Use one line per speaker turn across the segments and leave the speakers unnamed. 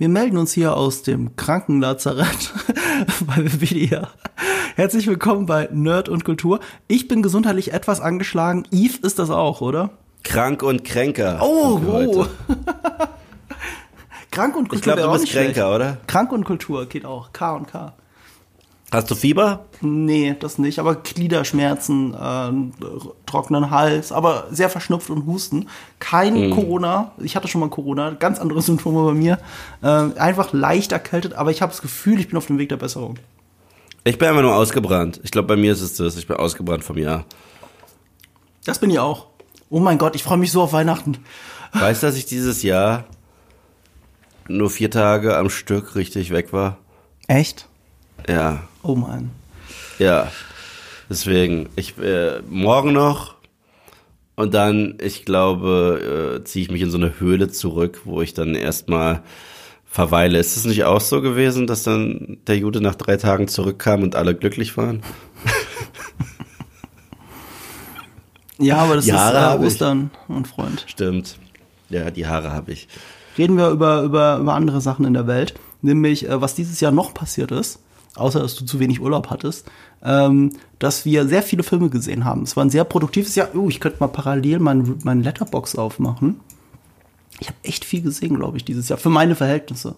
Wir melden uns hier aus dem Krankenlazarett bei Wikipedia. Herzlich willkommen bei Nerd und Kultur. Ich bin gesundheitlich etwas angeschlagen. Yves ist das auch, oder?
Krank und Kränker.
Oh, oh. Krank und Kultur.
Ich glaube, du bist
nicht schlecht.
Kränker, oder?
Krank und Kultur geht auch. K und K.
Hast du Fieber?
Nee, das nicht, aber Gliederschmerzen, äh, trockenen Hals, aber sehr verschnupft und Husten. Kein Corona, ich hatte schon mal Corona, ganz andere Symptome bei mir. Äh, einfach leicht erkältet, aber ich habe das Gefühl, ich bin auf dem Weg der Besserung.
Ich bin einfach nur ausgebrannt. Ich glaube, bei mir ist es das. Ich bin ausgebrannt vom Jahr.
Das bin ich auch. Oh mein Gott, ich freue mich so auf Weihnachten.
Weißt du, dass ich dieses Jahr nur vier Tage am Stück richtig weg war?
Echt?
Ja,
Oh mein.
ja. Deswegen, ich äh, morgen noch und dann, ich glaube, äh, ziehe ich mich in so eine Höhle zurück, wo ich dann erstmal verweile. Ist es nicht auch so gewesen, dass dann der Jude nach drei Tagen zurückkam und alle glücklich waren?
Ja, aber das
Jahre
ist äh,
ich.
Ostern, mein Freund.
Stimmt. Ja, die Haare habe ich.
Reden wir über, über, über andere Sachen in der Welt, nämlich äh, was dieses Jahr noch passiert ist, außer dass du zu wenig Urlaub hattest, ähm, dass wir sehr viele Filme gesehen haben. Es war ein sehr produktives Jahr. Oh, ich könnte mal parallel meinen mein Letterbox aufmachen. Ich habe echt viel gesehen, glaube ich, dieses Jahr. Für meine Verhältnisse.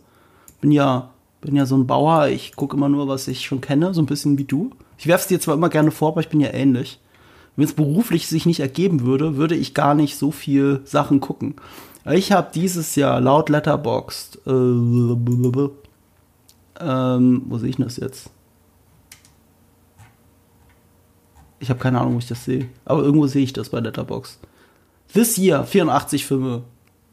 Bin ja, bin ja so ein Bauer. Ich gucke immer nur, was ich schon kenne, so ein bisschen wie du. Ich werfe es dir zwar immer gerne vor, aber ich bin ja ähnlich. Wenn es beruflich sich nicht ergeben würde, würde ich gar nicht so viel Sachen gucken. Ich habe dieses Jahr laut Letterboxd, äh, ähm, wo sehe ich das jetzt? Ich habe keine Ahnung, wo ich das sehe. Aber irgendwo sehe ich das bei Letterboxd. This Year 84 Filme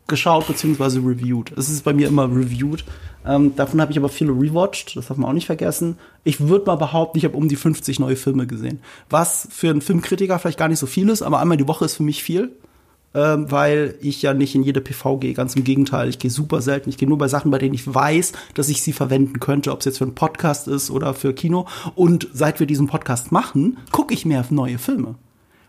geschaut bzw. reviewed. Es ist bei mir immer reviewed. Ähm, davon habe ich aber viele rewatcht, das darf man auch nicht vergessen. Ich würde mal behaupten, ich habe um die 50 neue Filme gesehen. Was für einen Filmkritiker vielleicht gar nicht so viel ist, aber einmal die Woche ist für mich viel. Ähm, weil ich ja nicht in jede PV gehe, ganz im Gegenteil. Ich gehe super selten. Ich gehe nur bei Sachen, bei denen ich weiß, dass ich sie verwenden könnte, ob es jetzt für einen Podcast ist oder für Kino. Und seit wir diesen Podcast machen, gucke ich mehr neue Filme.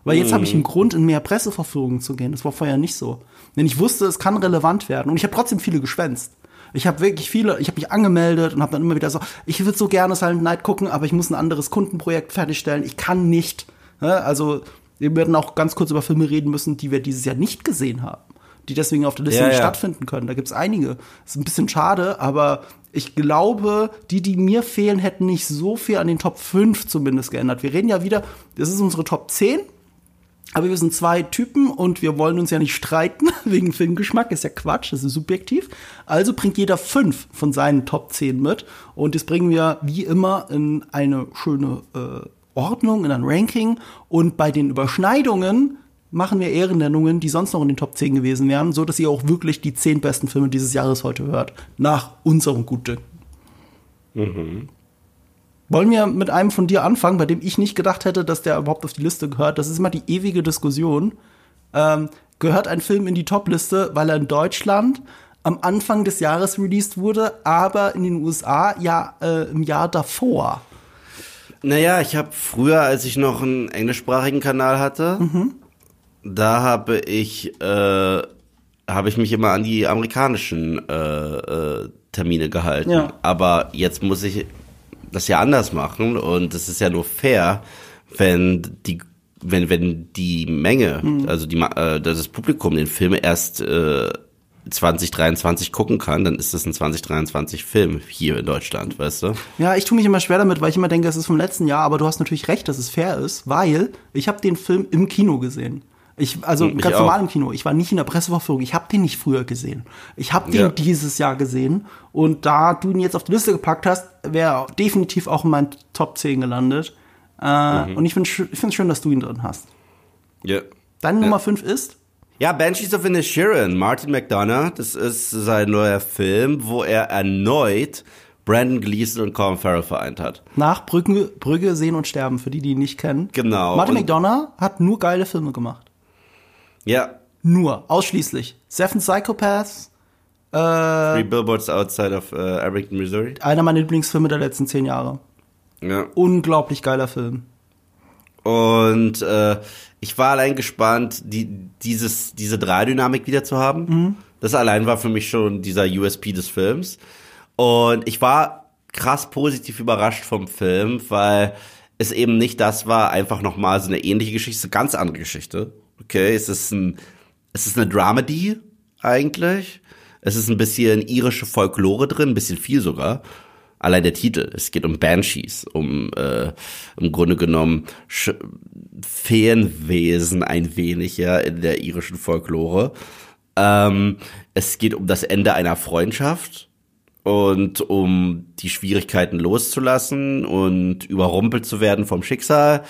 Weil jetzt habe ich einen Grund, in mehr Presseverführungen zu gehen. Das war vorher nicht so. Denn ich wusste, es kann relevant werden. Und ich habe trotzdem viele geschwänzt. Ich habe wirklich viele, ich habe mich angemeldet und habe dann immer wieder so, ich würde so gerne Silent Night gucken, aber ich muss ein anderes Kundenprojekt fertigstellen. Ich kann nicht. Ne? Also wir werden auch ganz kurz über Filme reden müssen, die wir dieses Jahr nicht gesehen haben. Die deswegen auf der Liste
Ja,
nicht
ja.
stattfinden können. Da gibt es einige. ist ein bisschen schade, aber ich glaube, die, die mir fehlen, hätten nicht so viel an den Top 5 zumindest geändert. Wir reden ja wieder, das ist unsere Top 10. Aber wir sind zwei Typen und wir wollen uns ja nicht streiten wegen Filmgeschmack, ist ja Quatsch, das ist subjektiv. Also bringt jeder fünf von seinen Top 10 mit und das bringen wir wie immer in eine schöne äh, Ordnung, in ein Ranking und bei den Überschneidungen machen wir Ehrennennungen, die sonst noch in den Top 10 gewesen wären, so dass ihr auch wirklich die zehn besten Filme dieses Jahres heute hört, nach unserem Gutdünken. Wollen wir mit einem von dir anfangen, bei dem ich nicht gedacht hätte, dass der überhaupt auf die Liste gehört? Das ist immer die ewige Diskussion. Ähm, gehört ein Film in die Top-Liste, weil er in Deutschland am Anfang des Jahres released wurde, aber in den USA ja äh, im Jahr davor.
Naja, ich habe früher, als ich noch einen englischsprachigen Kanal hatte, da habe ich, äh, habe ich mich immer an die amerikanischen äh, äh, Termine gehalten.
Ja.
Aber jetzt muss ich das ja anders machen und es ist ja nur fair, wenn die wenn wenn die Menge, also die äh, das Publikum den Film erst äh, 2023 gucken kann, dann ist das ein 2023 Film hier in Deutschland, weißt du?
Ja, ich tue mich immer schwer damit, weil ich immer denke, es ist vom letzten Jahr, aber du hast natürlich recht, dass es fair ist, weil ich habe den Film im Kino gesehen. Ich, also
Hm, ich
ganz
auch.
normal im Kino. Ich war nicht in der Presseverführung. Ich habe den nicht früher gesehen. Ich habe den
Ja.
dieses Jahr gesehen. Und da du ihn jetzt auf die Liste gepackt hast, wäre definitiv auch in meinen Top 10 gelandet. Äh,
Mhm.
Und ich finde es schön, dass du ihn drin hast.
Ja.
Deine Nummer 5 ist?
Ja, Banshees of Inisherin, Martin McDonough, das ist sein neuer Film, wo er erneut Brandon Gleeson und Colin Farrell vereint hat.
Nach Brügge, Brügge sehen und sterben, für die, die ihn nicht kennen.
Genau.
Martin McDonough hat nur geile Filme gemacht.
Ja,
Nur, ausschließlich. Seven Psychopaths,
Three Billboards Outside of äh, Abington, Missouri.
einer meiner Lieblingsfilme der letzten zehn Jahre.
Ja.
Unglaublich geiler Film.
Und äh, ich war allein gespannt, die, dieses, diese Dreidynamik wieder zu haben. Das allein war für mich schon dieser USP des Films. Und ich war krass positiv überrascht vom Film, weil es eben nicht das war, einfach nochmal so eine ähnliche Geschichte, eine ganz andere Geschichte. Okay, es ist ein, es ist eine Dramedy eigentlich. Es ist ein bisschen irische Folklore drin, ein bisschen viel sogar. Allein der Titel. Es geht um Banshees, um äh, im Grunde genommen Sch Feenwesen ein wenig ja in der irischen Folklore. Ähm, es geht um das Ende einer Freundschaft und um die Schwierigkeiten loszulassen und überrumpelt zu werden vom Schicksal.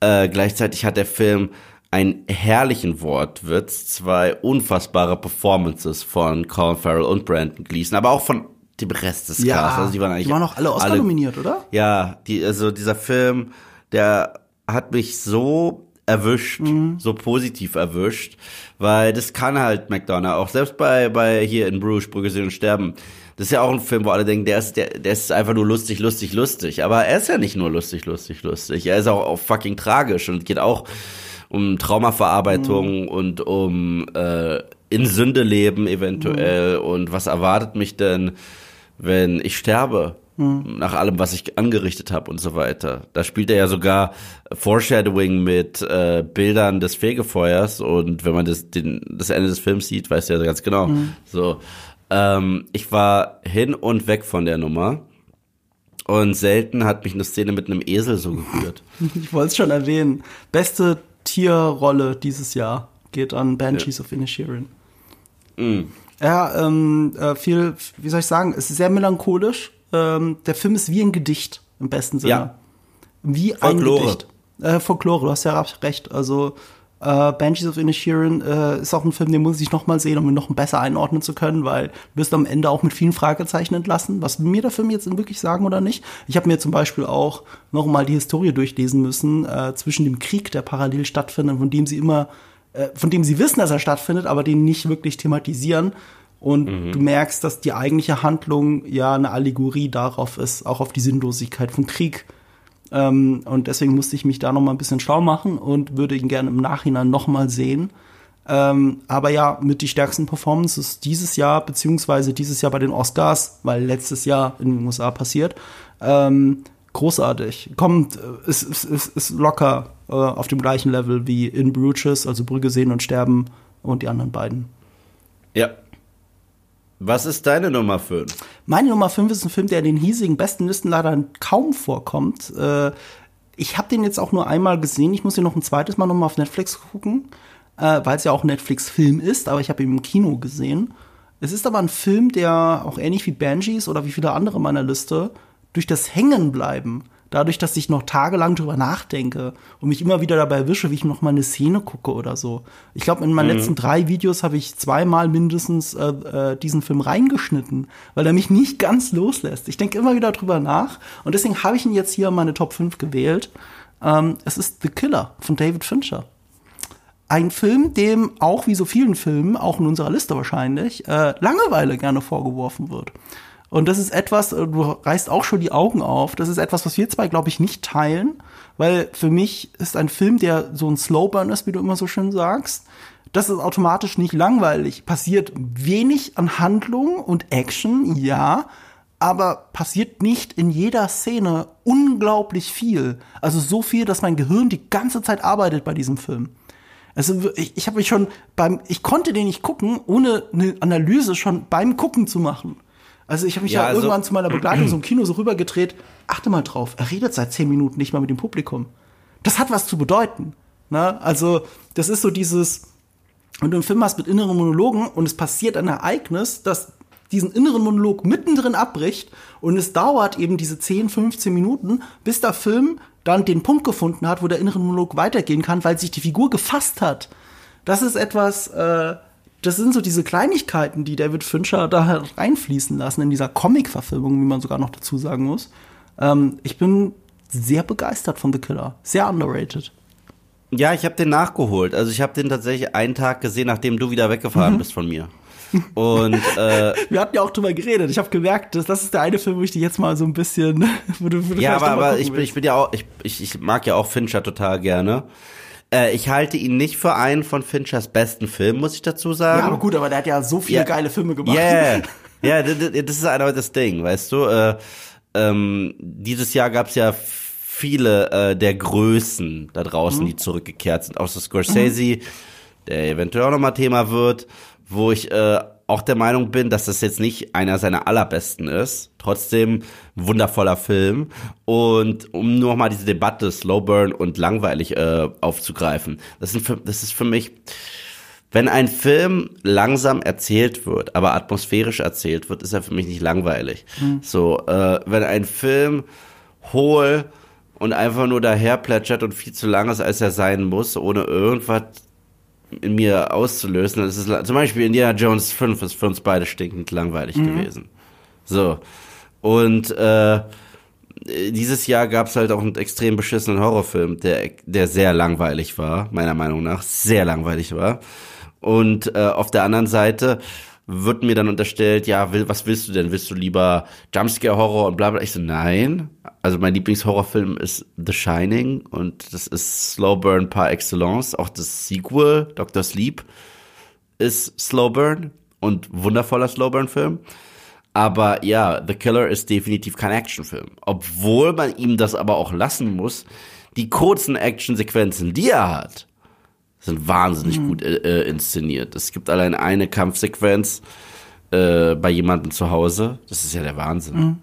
Äh, gleichzeitig hat der Film einen herrlichen Wortwitz, zwei unfassbare Performances von Colin Farrell und Brandon Gleason, aber auch von dem Rest des
Ja,
Casts. Also die waren eigentlich
die waren auch alle Oscar nominiert, oder?
ja, die, also dieser Film, der hat mich so erwischt,
Mhm.
so positiv erwischt, weil das kann halt McDonough auch selbst bei bei hier in Bruges Brügge sehen und sterben. Das ist ja auch ein Film, wo alle denken, der ist der, der ist einfach nur lustig, lustig, lustig. Aber er ist ja nicht nur lustig, lustig, lustig. Er ist auch, auch fucking tragisch und geht auch um Traumaverarbeitung und um äh, in Sünde leben eventuell und was erwartet mich denn, wenn ich sterbe? Nach allem, was ich angerichtet habe und so weiter. Da spielt er ja sogar Foreshadowing mit äh, Bildern des Fegefeuers und wenn man das, den, das Ende des Films sieht, weiß er ganz genau. So, ähm, ich war hin und weg von der Nummer und selten hat mich eine Szene mit einem Esel so gerührt.
Ich wollte es schon erwähnen. Beste Tierrolle dieses Jahr geht an Banshees of Inisherin. Ja, ähm, äh, viel, wie soll ich sagen, es ist sehr melancholisch. Ähm, der Film ist wie ein Gedicht im besten Sinne.
Ja.
Wie
Folklore.
ein Gedicht. Äh, Folklore, du hast ja recht. Also äh, Banshees of Inisherin äh, ist auch ein Film, den muss ich noch mal sehen, um ihn noch besser einordnen zu können, weil du wirst am Ende auch mit vielen Fragezeichen entlassen, was mir der Film jetzt wirklich sagen oder nicht. Ich habe mir zum Beispiel auch noch mal die Historie durchlesen müssen äh, zwischen dem Krieg, der parallel stattfindet, von dem sie immer, von dem sie wissen, dass er stattfindet, aber den nicht wirklich thematisieren. Und du merkst, dass die eigentliche Handlung ja eine Allegorie darauf ist, auch auf die Sinnlosigkeit von Krieg. Ähm, und deswegen musste ich mich da noch mal ein bisschen schlau machen und würde ihn gerne im Nachhinein noch mal sehen. Ähm, aber ja, mit die stärksten Performances dieses Jahr, beziehungsweise dieses Jahr bei den Oscars, weil letztes Jahr in den USA passiert, ähm, großartig. Kommt, äh, ist, ist, ist, ist locker äh, auf dem gleichen Level wie in Bruges, also Brügge sehen und sterben und die anderen beiden.
Ja. Was ist deine Nummer 5?
Meine Nummer 5 ist ein Film, der in den hiesigen besten Listen leider kaum vorkommt. Äh, ich habe den jetzt auch nur einmal gesehen. Ich muss ihn noch ein zweites Mal nochmal auf Netflix gucken, äh, weil es ja auch ein Netflix-Film ist, aber ich habe ihn im Kino gesehen. Es ist aber ein Film, der auch ähnlich wie Banshees oder wie viele andere meiner Liste durch das Hängenbleiben, dadurch, dass ich noch tagelang drüber nachdenke und mich immer wieder dabei erwische, wie ich noch mal eine Szene gucke oder so. Ich glaube, in meinen letzten drei Videos habe ich zweimal mindestens äh, äh, diesen Film reingeschnitten, weil er mich nicht ganz loslässt. Ich denke immer wieder drüber nach und deswegen habe ich ihn jetzt hier in meine Top 5 gewählt. Ähm, es ist The Killer von David Fincher. Ein Film, dem auch wie so vielen Filmen, auch in unserer Liste wahrscheinlich, äh, Langeweile gerne vorgeworfen wird. Und das ist etwas, äh, du reißt auch schon die Augen auf, das ist etwas, was wir zwei, glaube ich, nicht teilen, weil für mich ist ein Film, der so ein Slowburn ist, wie du immer so schön sagst, das ist automatisch nicht langweilig. Passiert wenig an Handlung und Action, ja, aber passiert nicht in jeder Szene unglaublich viel. Also so viel, dass mein Gehirn die ganze Zeit arbeitet bei diesem Film. Also ich, ich habe mich schon beim, ich konnte den nicht gucken, ohne eine Analyse schon beim Gucken zu machen. Also ich habe mich
Ja,
ja,
also-
irgendwann zu meiner Begleitung so im Kino so rübergedreht. Achte mal drauf, er redet seit zehn Minuten nicht mal mit dem Publikum. Das hat was zu bedeuten. Ne? Also das ist so dieses, wenn du einen Film hast mit inneren Monologen und es passiert ein Ereignis, das diesen inneren Monolog mittendrin abbricht und es dauert eben diese 10, 15 Minuten, bis der Film dann den Punkt gefunden hat, wo der innere Monolog weitergehen kann, weil sich die Figur gefasst hat. Das ist etwas, äh, das sind so diese Kleinigkeiten, die David Fincher da halt reinfließen lassen in dieser Comic-Verfilmung, wie man sogar noch dazu sagen muss. Ähm, ich bin sehr begeistert von The Killer. Sehr underrated.
Ja, ich habe den nachgeholt. Also ich habe den tatsächlich einen Tag gesehen, nachdem du wieder
Mhm.
weggefahren bist von mir. Und äh,
Wir hatten ja auch drüber geredet. Ich habe gemerkt, dass das ist der eine Film, wo ich die jetzt mal so ein bisschen. Wo du, wo du
ja, aber, aber ich bin, ich bin ja auch, ich, ich, ich mag ja auch Fincher total gerne. Äh, ich halte ihn nicht für einen von Finchers besten Filmen, muss ich dazu sagen.
Ja, aber gut, aber der hat ja so viele
Ja.
geile Filme gemacht.
Yeah. Ja, das ist einfach das Ding, weißt du. Äh, ähm, dieses Jahr gab's ja viele äh, der Größen da draußen, die zurückgekehrt sind. Außer Scorsese, der eventuell auch nochmal Thema wird, wo ich äh, auch der Meinung bin, dass das jetzt nicht einer seiner allerbesten ist. Trotzdem wundervoller Film. Und um nur noch mal diese Debatte Slow Burn und langweilig äh, aufzugreifen, das, sind für, das ist für mich wenn ein Film langsam erzählt wird, aber atmosphärisch erzählt wird, ist er für mich nicht langweilig. So, äh, wenn ein Film hohl und einfach nur daher plätschert und viel zu lang ist, als er sein muss, ohne irgendwas in mir auszulösen, das ist la- zum Beispiel Indiana Jones 5 ist für uns beide stinkend langweilig gewesen. So. Und äh, dieses Jahr gab es halt auch einen extrem beschissenen Horrorfilm, der, der sehr langweilig war, meiner Meinung nach, sehr langweilig war. Und äh, auf der anderen Seite wird mir dann unterstellt, ja, will, was willst du denn? Willst du lieber Jumpscare-Horror und bla bla? Ich so, nein. Also mein Lieblingshorrorfilm ist The Shining und das ist Slow Burn par excellence. Auch das Sequel, Dr. Sleep, ist Slow Burn und wundervoller Slow Burn-Film. Aber ja, The Killer ist definitiv kein Actionfilm. Obwohl man ihm das aber auch lassen muss. Die kurzen Actionsequenzen, die er hat, sind wahnsinnig gut äh, äh, inszeniert. Es gibt allein eine Kampfsequenz äh, bei jemandem zu Hause. Das ist ja der Wahnsinn.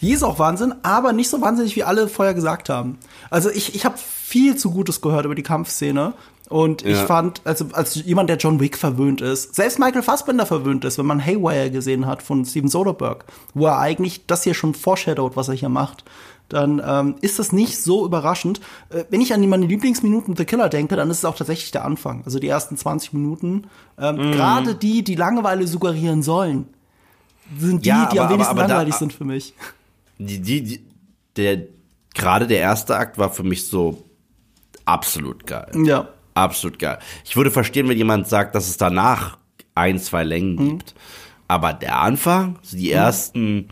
Die ist auch Wahnsinn, aber nicht so wahnsinnig, wie alle vorher gesagt haben. Also ich, ich habe viel zu Gutes gehört über die Kampfszene. Und ich
Ja.
fand, also als jemand, der John Wick verwöhnt ist, selbst Michael Fassbender verwöhnt ist, wenn man Haywire gesehen hat von Steven Soderbergh, wo er eigentlich das hier schon foreshadowt, was er hier macht, dann ähm, ist das nicht so überraschend. Äh, wenn ich an meine Lieblingsminuten The Killer denke, dann ist es auch tatsächlich der Anfang. Also die ersten 20 Minuten. Ähm, Gerade die, die Langeweile suggerieren sollen, sind die,
Ja,
die am
aber-
wenigsten
aber- aber da-
langweilig sind für mich.
Die, die, die, der, gerade der erste Akt war für mich so absolut geil.
Ja.
Absolut geil. Ich würde verstehen, wenn jemand sagt, dass es danach ein, zwei Längen gibt. Aber der Anfang, so die ersten,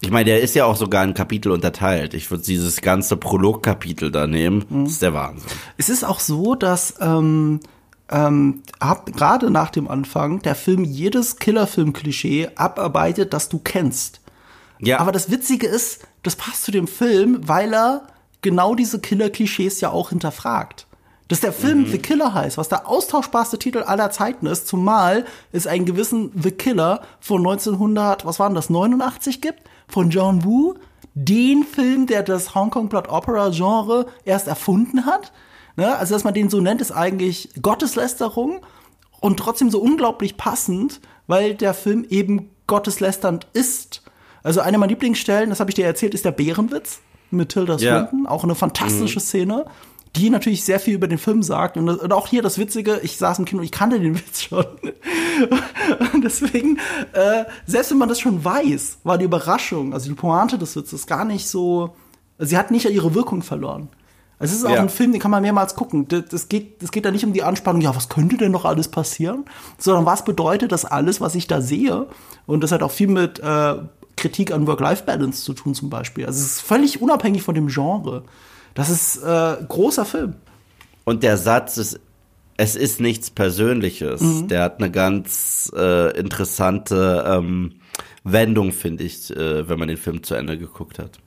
ich meine, der ist ja auch sogar in Kapitel unterteilt. Ich würde dieses ganze Prolog-Kapitel da nehmen. Das ist der Wahnsinn.
Es ist auch so, dass ähm, ähm, ab, gerade nach dem Anfang der Film jedes Killerfilm-Klischee abarbeitet, das du kennst.
Ja,
Aber das Witzige ist, das passt zu dem Film, weil er genau diese Killer-Klischees ja auch hinterfragt. Dass der Film The Killer heißt, was der austauschbarste Titel aller Zeiten ist, zumal es einen gewissen The Killer von 1900, was waren das, 89 gibt, von John Woo, den Film, der das Hong Kong Blood Opera Genre erst erfunden hat. Ne? Also, dass man den so nennt, ist eigentlich Gotteslästerung und trotzdem so unglaublich passend, weil der Film eben gotteslästernd ist. Also eine meiner Lieblingsstellen, das habe ich dir erzählt, ist der Bärenwitz mit Tilda
Ja.
Swinton. Auch eine fantastische Szene, die natürlich sehr viel über den Film sagt. Und, und auch hier das Witzige, ich saß im Kino, ich kannte den Witz schon. und deswegen, äh, selbst wenn man das schon weiß, war die Überraschung, also die Pointe des Witzes gar nicht so, sie hat nicht ihre Wirkung verloren. Also es ist auch
Ja.
ein Film, den kann man mehrmals gucken. Das, das, geht, das geht da nicht um die Anspannung, ja, was könnte denn noch alles passieren? Sondern was bedeutet das alles, was ich da sehe? Und das hat auch viel mit äh, Kritik an Work-Life-Balance zu tun, zum Beispiel. Also es ist völlig unabhängig von dem Genre. Das ist äh, großer Film.
Und der Satz ist, es ist nichts Persönliches. Der hat eine ganz äh, interessante ähm, Wendung, finde ich, äh, wenn man den Film zu Ende geguckt hat.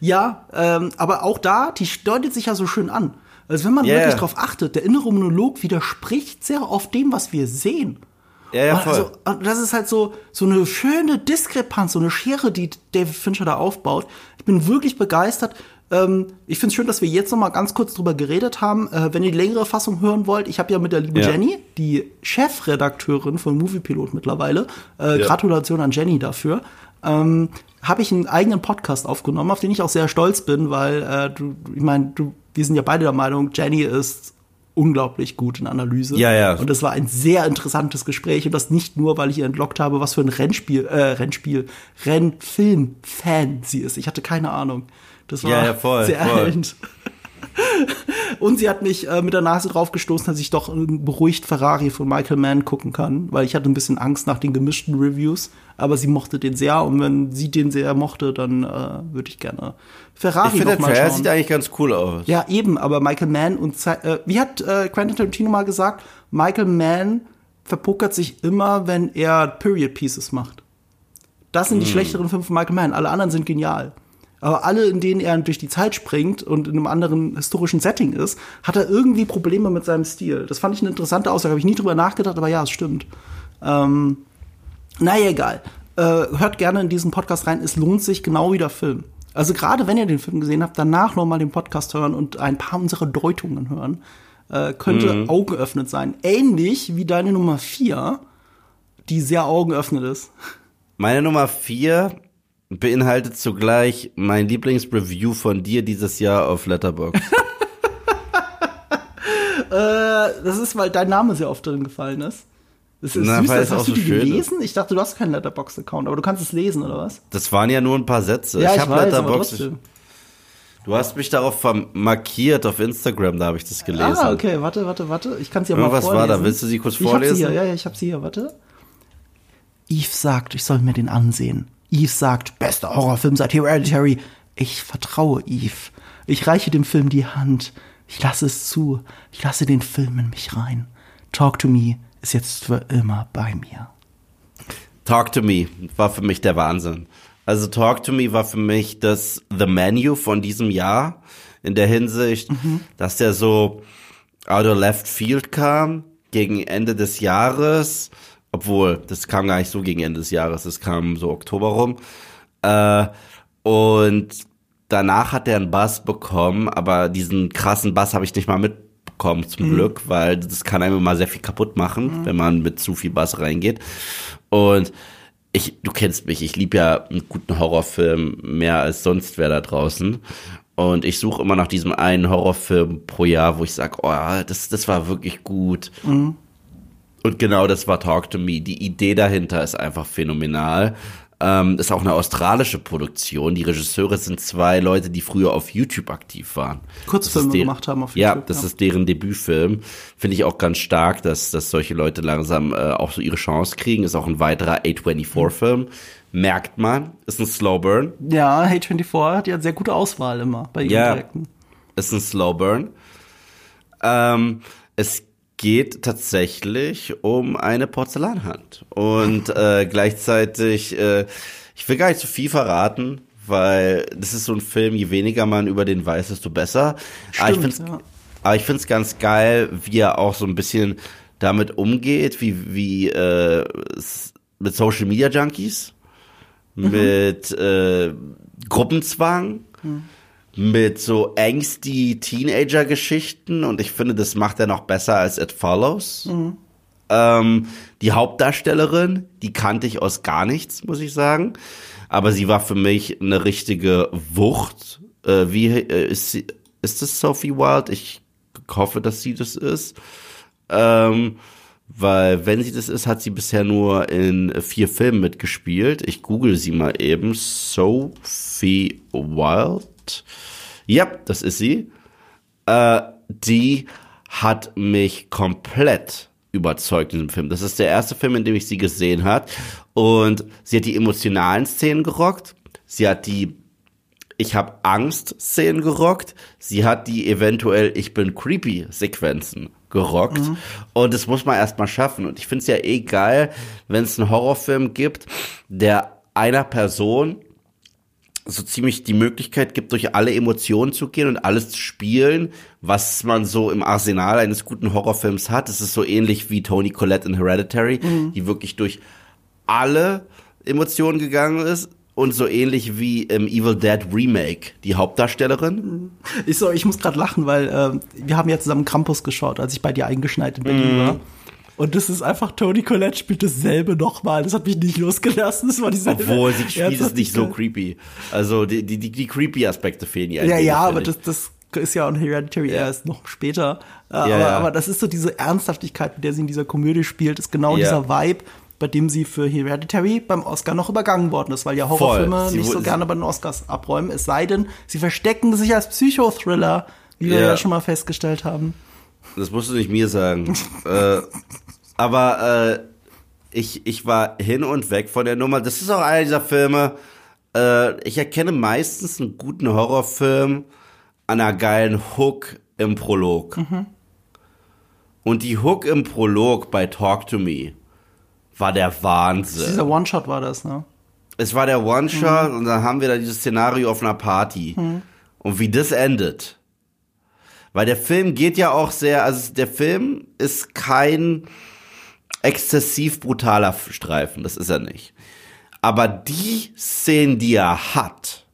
Ja, ähm, aber auch da, die deutet sich ja so schön an. Also wenn man
Yeah.
wirklich darauf achtet, der innere Monolog widerspricht sehr oft dem, was wir sehen.
Ja, ja, voll.
Also, und das ist halt so, so eine schöne Diskrepanz, so eine Schere, die David Fincher da aufbaut. Ich bin wirklich begeistert. Ähm, ich finde es schön, dass wir jetzt noch mal ganz kurz drüber geredet haben. Äh, wenn ihr die längere Fassung hören wollt, ich habe ja mit der lieben
Ja.
Jenny, die Chefredakteurin von Moviepilot mittlerweile, äh,
Ja.
Gratulation an Jenny dafür, ähm, habe ich einen eigenen Podcast aufgenommen, auf den ich auch sehr stolz bin, weil äh, du, ich meine, du, wir sind ja beide der Meinung, Jenny ist unglaublich gut in Analyse.
Ja, ja.
Und das war ein sehr interessantes Gespräch und das nicht nur, weil ich ihr entlockt habe, was für ein Rennspiel, äh, Rennspiel, Rennfilm-Fan sie ist. Ich hatte keine Ahnung. Das war
Ja, ja, voll,
sehr
voll.
erhellend. Und sie hat mich äh, mit der Nase drauf gestoßen, dass ich doch beruhigt Ferrari von Michael Mann gucken kann, weil ich hatte ein bisschen Angst nach den gemischten Reviews. Aber sie mochte den sehr und wenn sie den sehr mochte, dann äh, würde ich gerne Ferrari
Ich finde, der
noch mal
Trailer
schauen.
sieht eigentlich ganz cool aus.
Ja, eben, aber Michael Mann und Ze- äh, wie hat äh, Quentin Tarantino mal gesagt, Michael Mann verpokert sich immer, wenn er Period Pieces macht. Das sind die schlechteren Filme von Michael Mann. Alle anderen sind genial. Aber alle, in denen er durch die Zeit springt und in einem anderen historischen Setting ist, hat er irgendwie Probleme mit seinem Stil. Das fand ich eine interessante Aussage. Habe ich nie drüber nachgedacht, aber ja, es stimmt. Ähm, naja, egal. Äh, hört gerne in diesen Podcast rein. Es lohnt sich genau wie der Film. Also gerade wenn ihr den Film gesehen habt, danach noch mal den Podcast hören und ein paar unserer Deutungen hören. Äh, könnte augenöffnend sein. Ähnlich wie deine Nummer 4, die sehr augenöffnend ist.
Meine Nummer vier beinhaltet zugleich mein Lieblingsreview von dir dieses Jahr auf Letterboxd.
Äh, das ist, weil dein Name sehr oft drin gefallen ist. Das ist
Na,
süß, das hast du
so
die
schön ist.
gelesen? Ich dachte, du hast keinen Letterboxd-Account, aber du kannst es lesen, oder was?
Das waren ja nur ein paar Sätze. ich habe
aber
Letterboxd.
trotzdem.
Du hast mich darauf markiert auf Instagram, da habe ich das gelesen.
Ah, okay, warte, warte, warte. Ich kann es ja mal
Irgendwas
vorlesen.
war da. Willst du sie kurz
ich Hab
vorlesen?
sie hier, ja, ja, ich hab sie hier, warte. Yves sagt, ich soll mir den ansehen. Yves sagt, bester Horrorfilm seit Hereditary. Ich vertraue Yves. Ich reiche dem Film die Hand. Ich lasse es zu. Ich lasse den Film in mich rein. Talk to Me ist jetzt für immer bei mir.
Talk to Me war für mich der Wahnsinn. Also Talk to Me war für mich das The Menu von diesem Jahr in der Hinsicht, dass der so out of left field kam gegen Ende des Jahres, obwohl das kam gar nicht so gegen Ende des Jahres, das kam so Oktober rum. Äh, und danach hat er einen Bass bekommen, aber diesen krassen Bass habe ich nicht mal mitbekommen, zum Glück, weil das kann einem immer sehr viel kaputt machen, wenn man mit zu viel Bass reingeht. Und ich, du kennst mich, ich liebe ja einen guten Horrorfilm mehr als sonst wer da draußen. Und ich suche immer nach diesem einen Horrorfilm pro Jahr, wo ich sage, oh, das, das war wirklich gut. Und genau das war Talk to Me. Die Idee dahinter ist einfach phänomenal. Ähm, ist auch eine australische Produktion. Die Regisseure sind zwei Leute, die früher auf YouTube aktiv waren.
Kurzfilme gemacht haben auf
Ja,
YouTube,
das
ja.
ist deren Debütfilm. Finde ich auch ganz stark, dass, dass solche Leute langsam äh, auch so ihre Chance kriegen. Ist auch ein weiterer A24-Film. Merkt man, ist ein Slow Burn.
Ja, H24 hat ja sehr gute Auswahl immer bei ihren
Ja.
Projekten.
ist ein Slow Burn. Ähm, es geht tatsächlich um eine Porzellanhand. Und äh, gleichzeitig, äh, ich will gar nicht zu viel verraten, weil das ist so ein Film, je weniger man über den weiß, desto besser. aber ich
Stimmt, ja.
aber ich finde es ganz geil, wie er auch so ein bisschen damit umgeht, wie, wie äh, mit Social Media Junkies, mit äh, Gruppenzwang, mit so angsty Teenager-Geschichten und ich finde, das macht er noch besser als It Follows. Ähm, die Hauptdarstellerin, die kannte ich aus gar nichts, muss ich sagen. Aber sie war für mich eine richtige Wucht. Äh, wie äh, ist sie? Ist das Sophie Wild? Ich hoffe, dass sie das ist. Ähm, weil wenn sie das ist, hat sie bisher nur in vier Filmen mitgespielt. Ich google sie mal eben. Sophie Wild. Ja, das ist sie. Äh, die hat mich komplett überzeugt in diesem Film. Das ist der erste Film, in dem ich sie gesehen hat. Und sie hat die emotionalen Szenen gerockt. Sie hat die ich habe Angst-Szenen gerockt. Sie hat die eventuell Ich bin creepy-Sequenzen gerockt. Und das muss man erstmal schaffen. Und ich finde es ja eh geil, wenn es einen Horrorfilm gibt, der einer Person so ziemlich die Möglichkeit gibt, durch alle Emotionen zu gehen und alles zu spielen, was man so im Arsenal eines guten Horrorfilms hat. Es ist so ähnlich wie Tony Collette in Hereditary, die wirklich durch alle Emotionen gegangen ist. Und so ähnlich wie im Evil Dead Remake, die Hauptdarstellerin.
Ich, so, ich muss gerade lachen, weil ähm, wir haben ja zusammen Krampus geschaut, als ich bei dir eingeschneit in Berlin
Mhm.
war. Und das ist einfach, Tony Collette spielt dasselbe nochmal. Das hat mich nicht losgelassen. Das war dieselbe
Obwohl sie spielt es nicht so creepy. Also die, die, die, die creepy Aspekte fehlen ihr.
Ja, ja, aber das, das ist ja auch ein Hereditary erst noch später. Äh, aber,
ja.
aber das ist so diese Ernsthaftigkeit, mit der sie in dieser Komödie spielt, ist genau
Ja.
dieser Vibe, bei dem sie für Hereditary beim Oscar noch übergangen worden ist, weil ja Horrorfilme nicht so gerne bei den Oscars abräumen, es sei denn, sie verstecken sich als Psychothriller Wie wir ja schon mal festgestellt haben.
Das musst du nicht mir sagen. äh, aber äh, ich, ich war hin und weg von der Nummer. Das ist auch einer dieser Filme. Äh, ich erkenne meistens einen guten Horrorfilm an einer geilen Hook im Prolog. Mhm. Und die Hook im Prolog bei Talk to Me war der Wahnsinn.
Dieser One-Shot war das, ne?
Es war der One-Shot mhm. und dann haben wir da dieses Szenario auf einer Party. Mhm. Und wie das endet. Weil der Film geht ja auch sehr, also der Film ist kein exzessiv brutaler Streifen, das ist er nicht. Aber die Szenen, die er hat,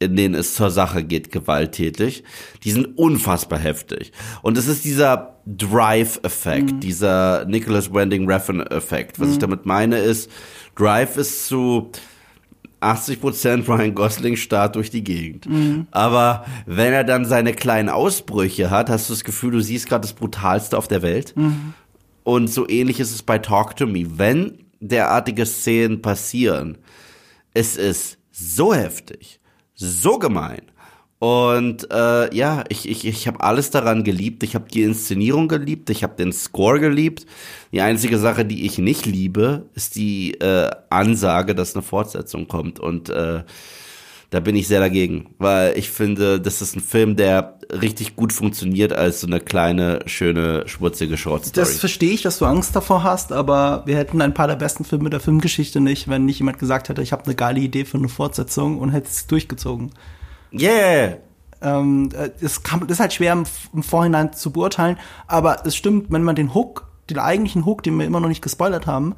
in denen es zur Sache geht, gewalttätig, die sind unfassbar heftig. Und es ist dieser Drive-Effekt, mhm. dieser Nicholas Wending Refn-Effekt. Was mhm. ich damit meine ist, Drive ist zu 80% Ryan Gosling starrt durch die Gegend. Mhm. Aber wenn er dann seine kleinen Ausbrüche hat, hast du das Gefühl, du siehst gerade das Brutalste auf der Welt. Und so ähnlich ist es bei Talk to Me. Wenn derartige Szenen passieren, es ist so heftig, so gemein, und äh, ja, ich, ich, ich habe alles daran geliebt. Ich habe die Inszenierung geliebt, ich habe den Score geliebt. Die einzige Sache, die ich nicht liebe, ist die äh, Ansage, dass eine Fortsetzung kommt. Und äh, da bin ich sehr dagegen, weil ich finde, das ist ein Film, der richtig gut funktioniert als so eine kleine, schöne, schmutzige Shortstory.
Das verstehe ich, dass du Angst davor hast, aber wir hätten ein paar der besten Filme der Filmgeschichte nicht, wenn nicht jemand gesagt hätte, ich habe eine geile Idee für eine Fortsetzung und hätte es durchgezogen.
Yeah!
Ähm, das, kann, das ist halt schwer im, im, Vorhinein zu beurteilen, aber es stimmt, wenn man den Hook, den eigentlichen Hook, den wir immer noch nicht gespoilert haben,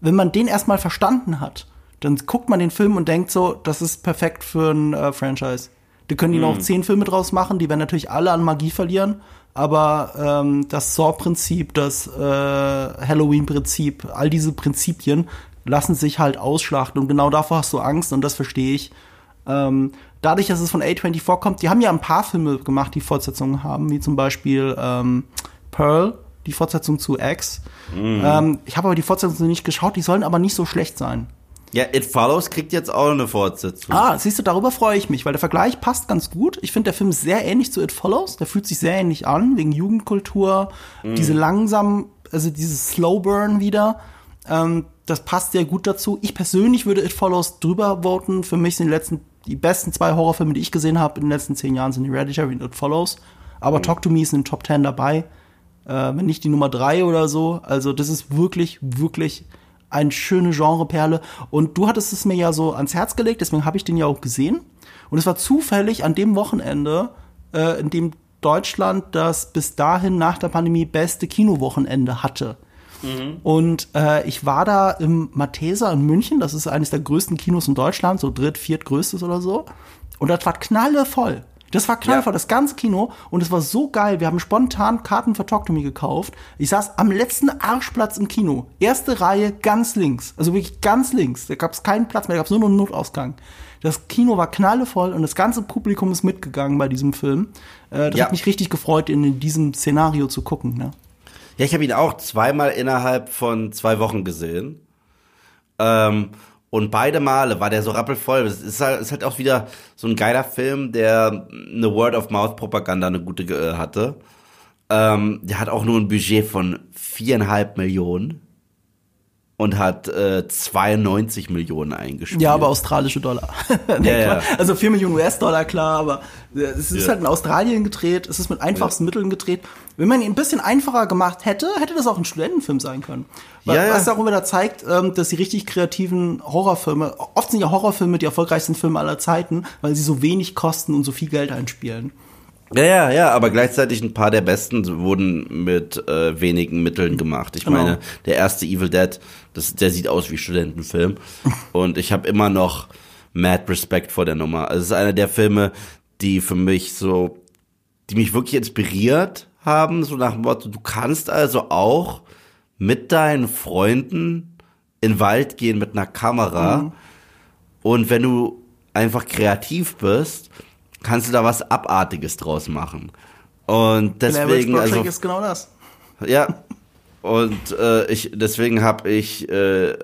wenn man den erstmal verstanden hat, dann guckt man den Film und denkt so, das ist perfekt für ein äh, Franchise. Die können die mhm. noch zehn Filme draus machen, die werden natürlich alle an Magie verlieren, aber ähm, das Saw-Prinzip, das äh, Halloween-Prinzip, all diese Prinzipien lassen sich halt ausschlachten und genau davor hast du Angst und das verstehe ich. Ähm, dadurch, dass es von A24 kommt, die haben ja ein paar Filme gemacht, die Fortsetzungen haben, wie zum Beispiel ähm, Pearl, die Fortsetzung zu X. Mhm. Ähm, ich habe aber die Fortsetzung nicht geschaut, die sollen aber nicht so schlecht sein.
Ja, It Follows kriegt jetzt auch eine Fortsetzung.
Ah, siehst du, darüber freue ich mich, weil der Vergleich passt ganz gut. Ich finde der Film sehr ähnlich zu It Follows. Der fühlt sich sehr ähnlich an, wegen Jugendkultur, mhm. diese langsam, also dieses Slow Burn wieder. Ähm, das passt sehr gut dazu. Ich persönlich würde It Follows drüber voten. Für mich sind die letzten die besten zwei Horrorfilme, die ich gesehen habe in den letzten zehn Jahren, sind Hereditary und It Follows. Aber mhm. Talk to Me ist in den Top Ten dabei. Äh, wenn nicht die Nummer drei oder so. Also, das ist wirklich, wirklich eine schöne Genreperle. Und du hattest es mir ja so ans Herz gelegt, deswegen habe ich den ja auch gesehen. Und es war zufällig an dem Wochenende, äh, in dem Deutschland das bis dahin nach der Pandemie beste Kinowochenende hatte. Mhm. Und äh, ich war da im Matheser in München, das ist eines der größten Kinos in Deutschland, so dritt, viertgrößtes oder so. Und das war knallevoll. Das war knallvoll, ja. das ganze Kino. Und es war so geil. Wir haben spontan Karten für Talk to Me gekauft. Ich saß am letzten Arschplatz im Kino. Erste Reihe ganz links. Also wirklich ganz links. Da gab es keinen Platz mehr, da gab es nur noch einen Notausgang. Das Kino war knallevoll und das ganze Publikum ist mitgegangen bei diesem Film. Äh, das ja. hat mich richtig gefreut, in, in diesem Szenario zu gucken. Ne?
Ja, ich habe ihn auch zweimal innerhalb von zwei Wochen gesehen. Ähm, und beide Male war der so rappelvoll. Es ist halt, ist halt auch wieder so ein geiler Film, der eine Word-of-Mouth-Propaganda eine gute äh, hatte. Ähm, der hat auch nur ein Budget von viereinhalb Millionen und hat äh, 92 Millionen eingespielt.
Ja, aber australische Dollar. nee, ja, ja. Also 4 Millionen US-Dollar, klar, aber äh, es ist ja. halt in Australien gedreht, es ist mit einfachsten Mitteln gedreht. Wenn man ihn ein bisschen einfacher gemacht hätte, hätte das auch ein Studentenfilm sein können. Weil, ja, Was auch wieder zeigt, ähm, dass die richtig kreativen Horrorfilme, oft sind ja Horrorfilme die erfolgreichsten Filme aller Zeiten, weil sie so wenig kosten und so viel Geld einspielen.
Ja, ja, ja, aber gleichzeitig ein paar der besten wurden mit äh, wenigen Mitteln gemacht. Ich genau. meine, der erste Evil Dead, das, der sieht aus wie Studentenfilm. und ich habe immer noch mad Respect vor der Nummer. Also es ist einer der Filme, die für mich so, die mich wirklich inspiriert haben, so nach dem Motto, du kannst also auch mit deinen Freunden in den Wald gehen mit einer Kamera. Mhm. Und wenn du einfach kreativ bist, kannst du da was Abartiges draus machen. Und deswegen also
ist genau das.
Ja. Und äh, ich deswegen habe ich äh,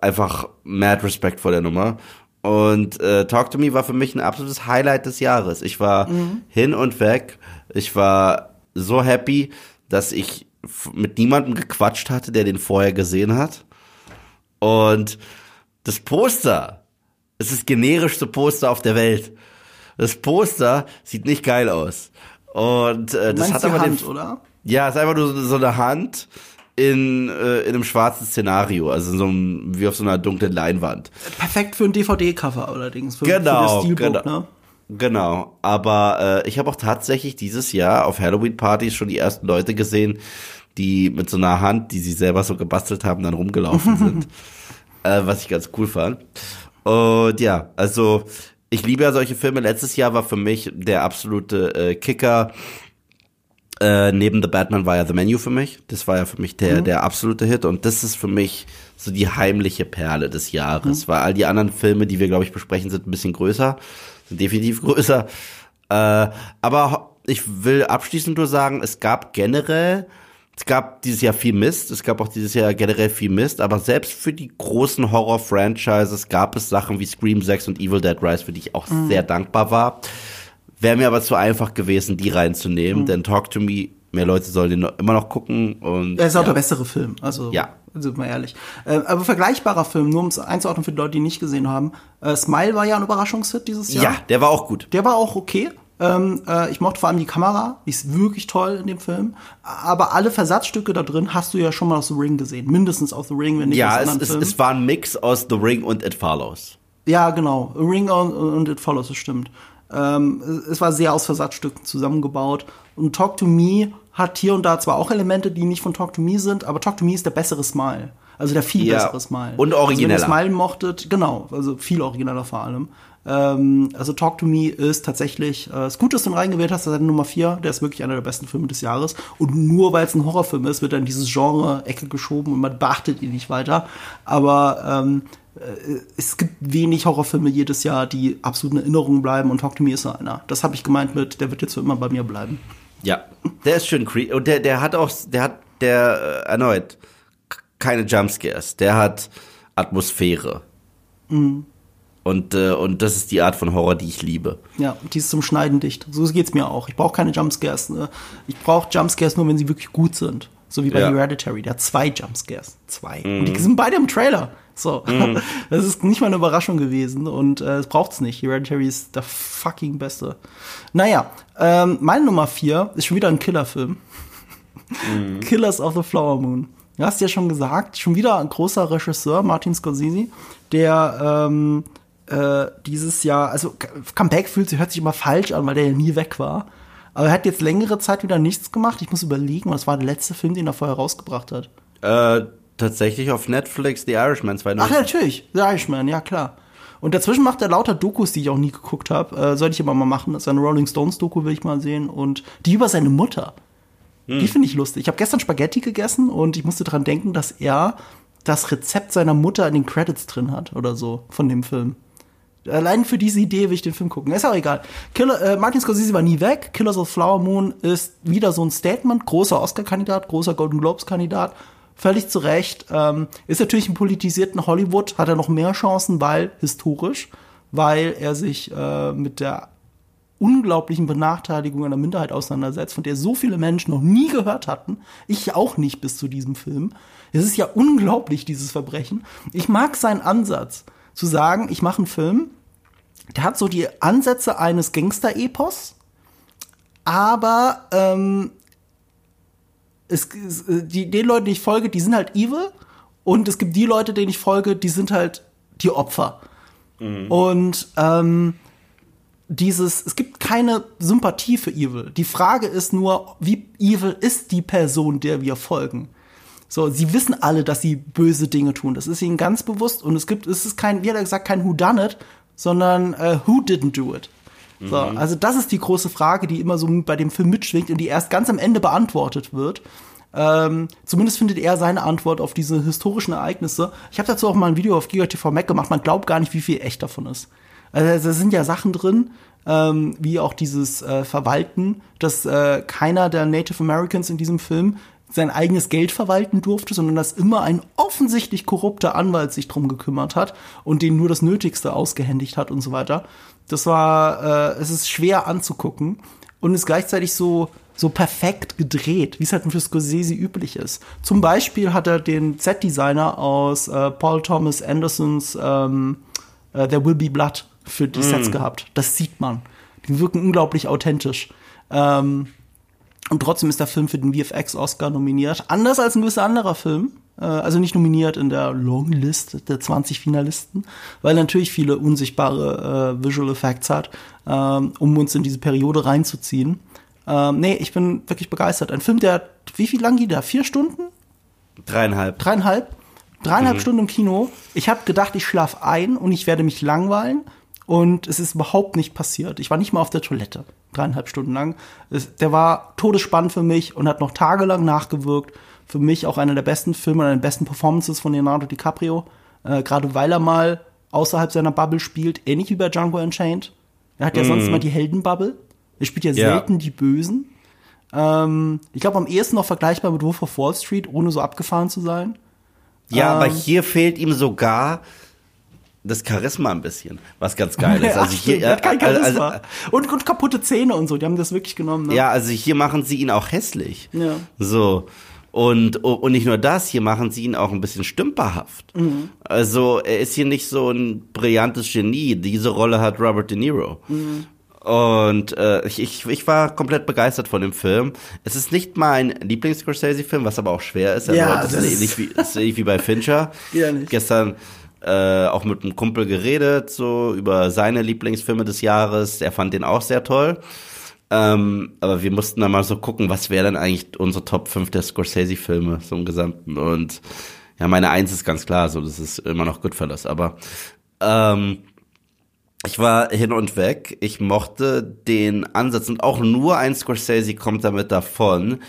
einfach mad Respekt vor der Nummer. Und äh, Talk to Me war für mich ein absolutes Highlight des Jahres. Ich war mhm. hin und weg. Ich war so happy, dass ich mit niemandem gequatscht hatte, der den vorher gesehen hat. Und das Poster, es ist das generischste Poster auf der Welt. Das Poster sieht nicht geil aus. Und äh, das hat aber
Hand,
den,
oder?
Ja, es ist einfach nur so eine Hand in, äh, in einem schwarzen Szenario, also so einem, wie auf so einer dunklen Leinwand.
Perfekt für ein DVD-Cover allerdings. Für,
genau,
für
genau.
Ne?
Genau, aber äh, ich habe auch tatsächlich dieses Jahr auf Halloween-Partys schon die ersten Leute gesehen, die mit so einer Hand, die sie selber so gebastelt haben, dann rumgelaufen sind. äh, was ich ganz cool fand. Und ja, also ich liebe ja solche Filme. Letztes Jahr war für mich der absolute äh, Kicker. Äh, neben The Batman war ja The Menu für mich. Das war ja für mich der, mhm. der absolute Hit. Und das ist für mich so die heimliche Perle des Jahres. Mhm. Weil all die anderen Filme, die wir, glaube ich, besprechen, sind ein bisschen größer. Sind definitiv größer. Äh, aber ich will abschließend nur sagen, es gab generell es gab dieses Jahr viel Mist, es gab auch dieses Jahr generell viel Mist, aber selbst für die großen Horror-Franchises gab es Sachen wie Scream 6 und Evil Dead Rise, für die ich auch mhm. sehr dankbar war. Wäre mir aber zu einfach gewesen, die reinzunehmen, mhm. denn Talk to Me, mehr Leute sollen den immer noch gucken. Und,
er ist auch ja. der bessere Film, also
ja.
sind wir ehrlich. Äh, aber vergleichbarer Film, nur um es einzuordnen für die Leute, die nicht gesehen haben. Äh, Smile war ja ein Überraschungshit dieses Jahr.
Ja, der war auch gut.
Der war auch okay. Ähm, äh, ich mochte vor allem die Kamera, die ist wirklich toll in dem Film. Aber alle Versatzstücke da drin hast du ja schon mal aus The Ring gesehen. Mindestens aus The Ring, wenn nicht
ja,
aus
es, es, es war ein Mix aus The Ring und It Follows.
Ja, genau. A Ring und, und It Follows, das stimmt. Ähm, es war sehr aus Versatzstücken zusammengebaut. Und Talk to Me hat hier und da zwar auch Elemente, die nicht von Talk to Me sind, aber Talk to Me ist der bessere Smile. Also der viel ja. bessere Smile.
Und origineller.
Also wenn ihr Smile mochtet, genau, also viel origineller vor allem. Ähm, also Talk to Me ist tatsächlich, äh, das Gute, dass du ihn reingewählt hast, das ist Nummer 4, der ist wirklich einer der besten Filme des Jahres. Und nur weil es ein Horrorfilm ist, wird er in dieses Genre-Ecke geschoben und man beachtet ihn nicht weiter. Aber ähm, äh, es gibt wenig Horrorfilme jedes Jahr, die absolut in Erinnerung bleiben und Talk to Me ist so einer. Das habe ich gemeint mit, der wird jetzt für immer bei mir bleiben.
Ja, der ist schön creepy. Und der, der hat auch, der hat, der, äh, erneut, keine Jumpscares. Der hat Atmosphäre. Mhm. Und, äh, und das ist die Art von Horror, die ich liebe.
Ja, die ist zum Schneiden dicht. So geht's mir auch. Ich brauche keine Jumpscares. Ne? Ich brauche Jumpscares nur, wenn sie wirklich gut sind. So wie bei ja. Hereditary. Der hat zwei Jumpscares. Zwei. Mhm. Und die sind beide im Trailer. So. Mhm. Das ist nicht mal eine Überraschung gewesen. Und äh, es braucht's nicht. Hereditary ist der fucking Beste. Naja, ähm, meine Nummer vier ist schon wieder ein Killerfilm. Mhm. Killers of the Flower Moon. Du hast ja schon gesagt, schon wieder ein großer Regisseur, Martin Scorsese, der ähm, äh, dieses Jahr, also Comeback fühlt sich, hört sich immer falsch an, weil der ja nie weg war. Aber er hat jetzt längere Zeit wieder nichts gemacht. Ich muss überlegen, was war der letzte Film, den er vorher rausgebracht hat?
Äh, tatsächlich auf Netflix The Irishman 2019.
Ach, natürlich, The Irishman, ja klar. Und dazwischen macht er lauter Dokus, die ich auch nie geguckt habe. Äh, sollte ich aber mal machen. Das ist eine Rolling Stones Doku, will ich mal sehen. Und die über seine Mutter. Hm. Die finde ich lustig. Ich habe gestern Spaghetti gegessen und ich musste dran denken, dass er das Rezept seiner Mutter in den Credits drin hat oder so von dem Film. Allein für diese Idee will ich den Film gucken. Ist auch egal. Killer, äh, Martin Scorsese war nie weg. Killers of Flower Moon ist wieder so ein Statement. Großer Oscar-Kandidat, großer Golden Globes-Kandidat. Völlig zu Recht. Ähm, ist natürlich im politisierten Hollywood, hat er noch mehr Chancen, weil historisch, weil er sich äh, mit der unglaublichen Benachteiligung einer Minderheit auseinandersetzt, von der so viele Menschen noch nie gehört hatten. Ich auch nicht bis zu diesem Film. Es ist ja unglaublich, dieses Verbrechen. Ich mag seinen Ansatz zu sagen, ich mache einen Film, der hat so die Ansätze eines Gangster-Epos, aber ähm, es, die, den Leuten, die ich folge, die sind halt evil und es gibt die Leute, denen ich folge, die sind halt die Opfer. Mhm. Und ähm, dieses, es gibt keine Sympathie für Evil. Die Frage ist nur, wie evil ist die Person, der wir folgen? So, sie wissen alle, dass sie böse Dinge tun. Das ist ihnen ganz bewusst. Und es gibt, es ist kein, wie hat er gesagt, kein Who done it, sondern uh, Who didn't do it. So, mhm. also das ist die große Frage, die immer so bei dem Film mitschwingt und die erst ganz am Ende beantwortet wird. Ähm, zumindest findet er seine Antwort auf diese historischen Ereignisse. Ich habe dazu auch mal ein Video auf GigaTV Mac gemacht. Man glaubt gar nicht, wie viel echt davon ist. Also da sind ja Sachen drin, ähm, wie auch dieses äh, Verwalten, dass äh, keiner der Native Americans in diesem Film sein eigenes Geld verwalten durfte, sondern dass immer ein offensichtlich korrupter Anwalt sich drum gekümmert hat und denen nur das Nötigste ausgehändigt hat und so weiter. Das war, äh, es ist schwer anzugucken. und ist gleichzeitig so, so perfekt gedreht, wie es halt für Scorsese üblich ist. Zum Beispiel hat er den Set-Designer aus äh, Paul Thomas Andersons ähm, äh, There Will Be Blood für die Sets gehabt. Das sieht man. Die wirken unglaublich authentisch. Ähm, und trotzdem ist der Film für den VFX-Oscar nominiert. Anders als ein gewisser anderer Film. Äh, also nicht nominiert in der Longlist der 20 Finalisten, weil er natürlich viele unsichtbare äh, Visual Effects hat, ähm, um uns in diese Periode reinzuziehen. Ähm, nee, ich bin wirklich begeistert. Ein Film, der, wie viel lang geht der? Vier Stunden?
Dreieinhalb.
Dreieinhalb? Dreieinhalb Stunden im Kino. Ich habe gedacht, ich schlafe ein und ich werde mich langweilen. Und es ist überhaupt nicht passiert. Ich war nicht mal auf der Toilette. Dreieinhalb Stunden lang. Es, der war todesspannend für mich und hat noch tagelang nachgewirkt. Für mich auch einer der besten Filme, einer der besten Performances von Leonardo DiCaprio. Äh, Gerade weil er mal außerhalb seiner Bubble spielt. Ähnlich wie bei Django Unchained. Er hat ja sonst immer die Heldenbubble. Er spielt ja selten die Bösen. Ähm, ich glaube, am ehesten noch vergleichbar mit Wolf of Wall Street, ohne so abgefahren zu sein.
Ja, aber
Ähm.
hier fehlt ihm sogar das Charisma ein bisschen, was ganz geil ist.
Ja,
Also hier,
er hat kein
also,
Charisma.
also,
und, und kaputte Zähne und so, die haben das wirklich genommen. Ne?
ja, also hier machen sie ihn auch hässlich.
Ja.
So. Und, und nicht nur das, hier machen sie ihn auch ein bisschen stümperhaft.
Mhm.
Also er ist hier nicht so ein brillantes Genie. Diese Rolle hat Robert De Niro.
Mhm.
Und äh, ich, ich, war komplett begeistert von dem Film. Es ist nicht mein Lieblings-Scorsese-Film, was aber auch schwer ist.
Ja,
das
das
ist
ist-
ähnlich wie, ist ähnlich wie bei Fincher.
Ja, nicht.
Gestern äh, auch mit einem Kumpel geredet, so über seine Lieblingsfilme des Jahres. Er fand den auch sehr toll. Ähm, aber wir mussten dann mal so gucken, was wäre denn eigentlich unsere Top 5 der Scorsese-Filme so im Gesamten. Und ja, meine Eins ist ganz klar, so das ist immer noch Goodfellas. Aber ähm, ich war hin und weg. Ich mochte den Ansatz und auch nur ein Scorsese kommt damit davon,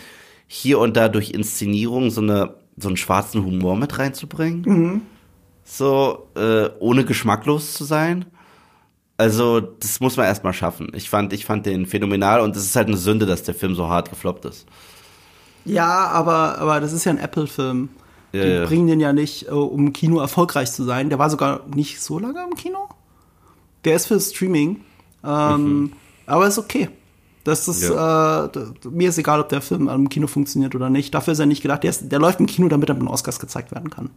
hier und da durch Inszenierung so eine so einen schwarzen Humor mit reinzubringen. So äh, ohne geschmacklos zu sein. Also das muss man erstmal schaffen. Ich fand ich fand den phänomenal und es ist halt eine Sünde, dass der Film so hart gefloppt ist.
Ja, aber, aber das ist ja ein Apple-Film. Die
Ja, ja.
bringen den ja nicht, äh, um im Kino erfolgreich zu sein. Der war sogar nicht so lange im Kino. Der ist für Streaming. Ähm, Aber ist okay. Das ist, äh, d- mir ist egal, ob der Film im Kino funktioniert oder nicht. Dafür ist er nicht gedacht. Der, ist, der läuft im Kino, damit er mit den Oscars gezeigt werden kann.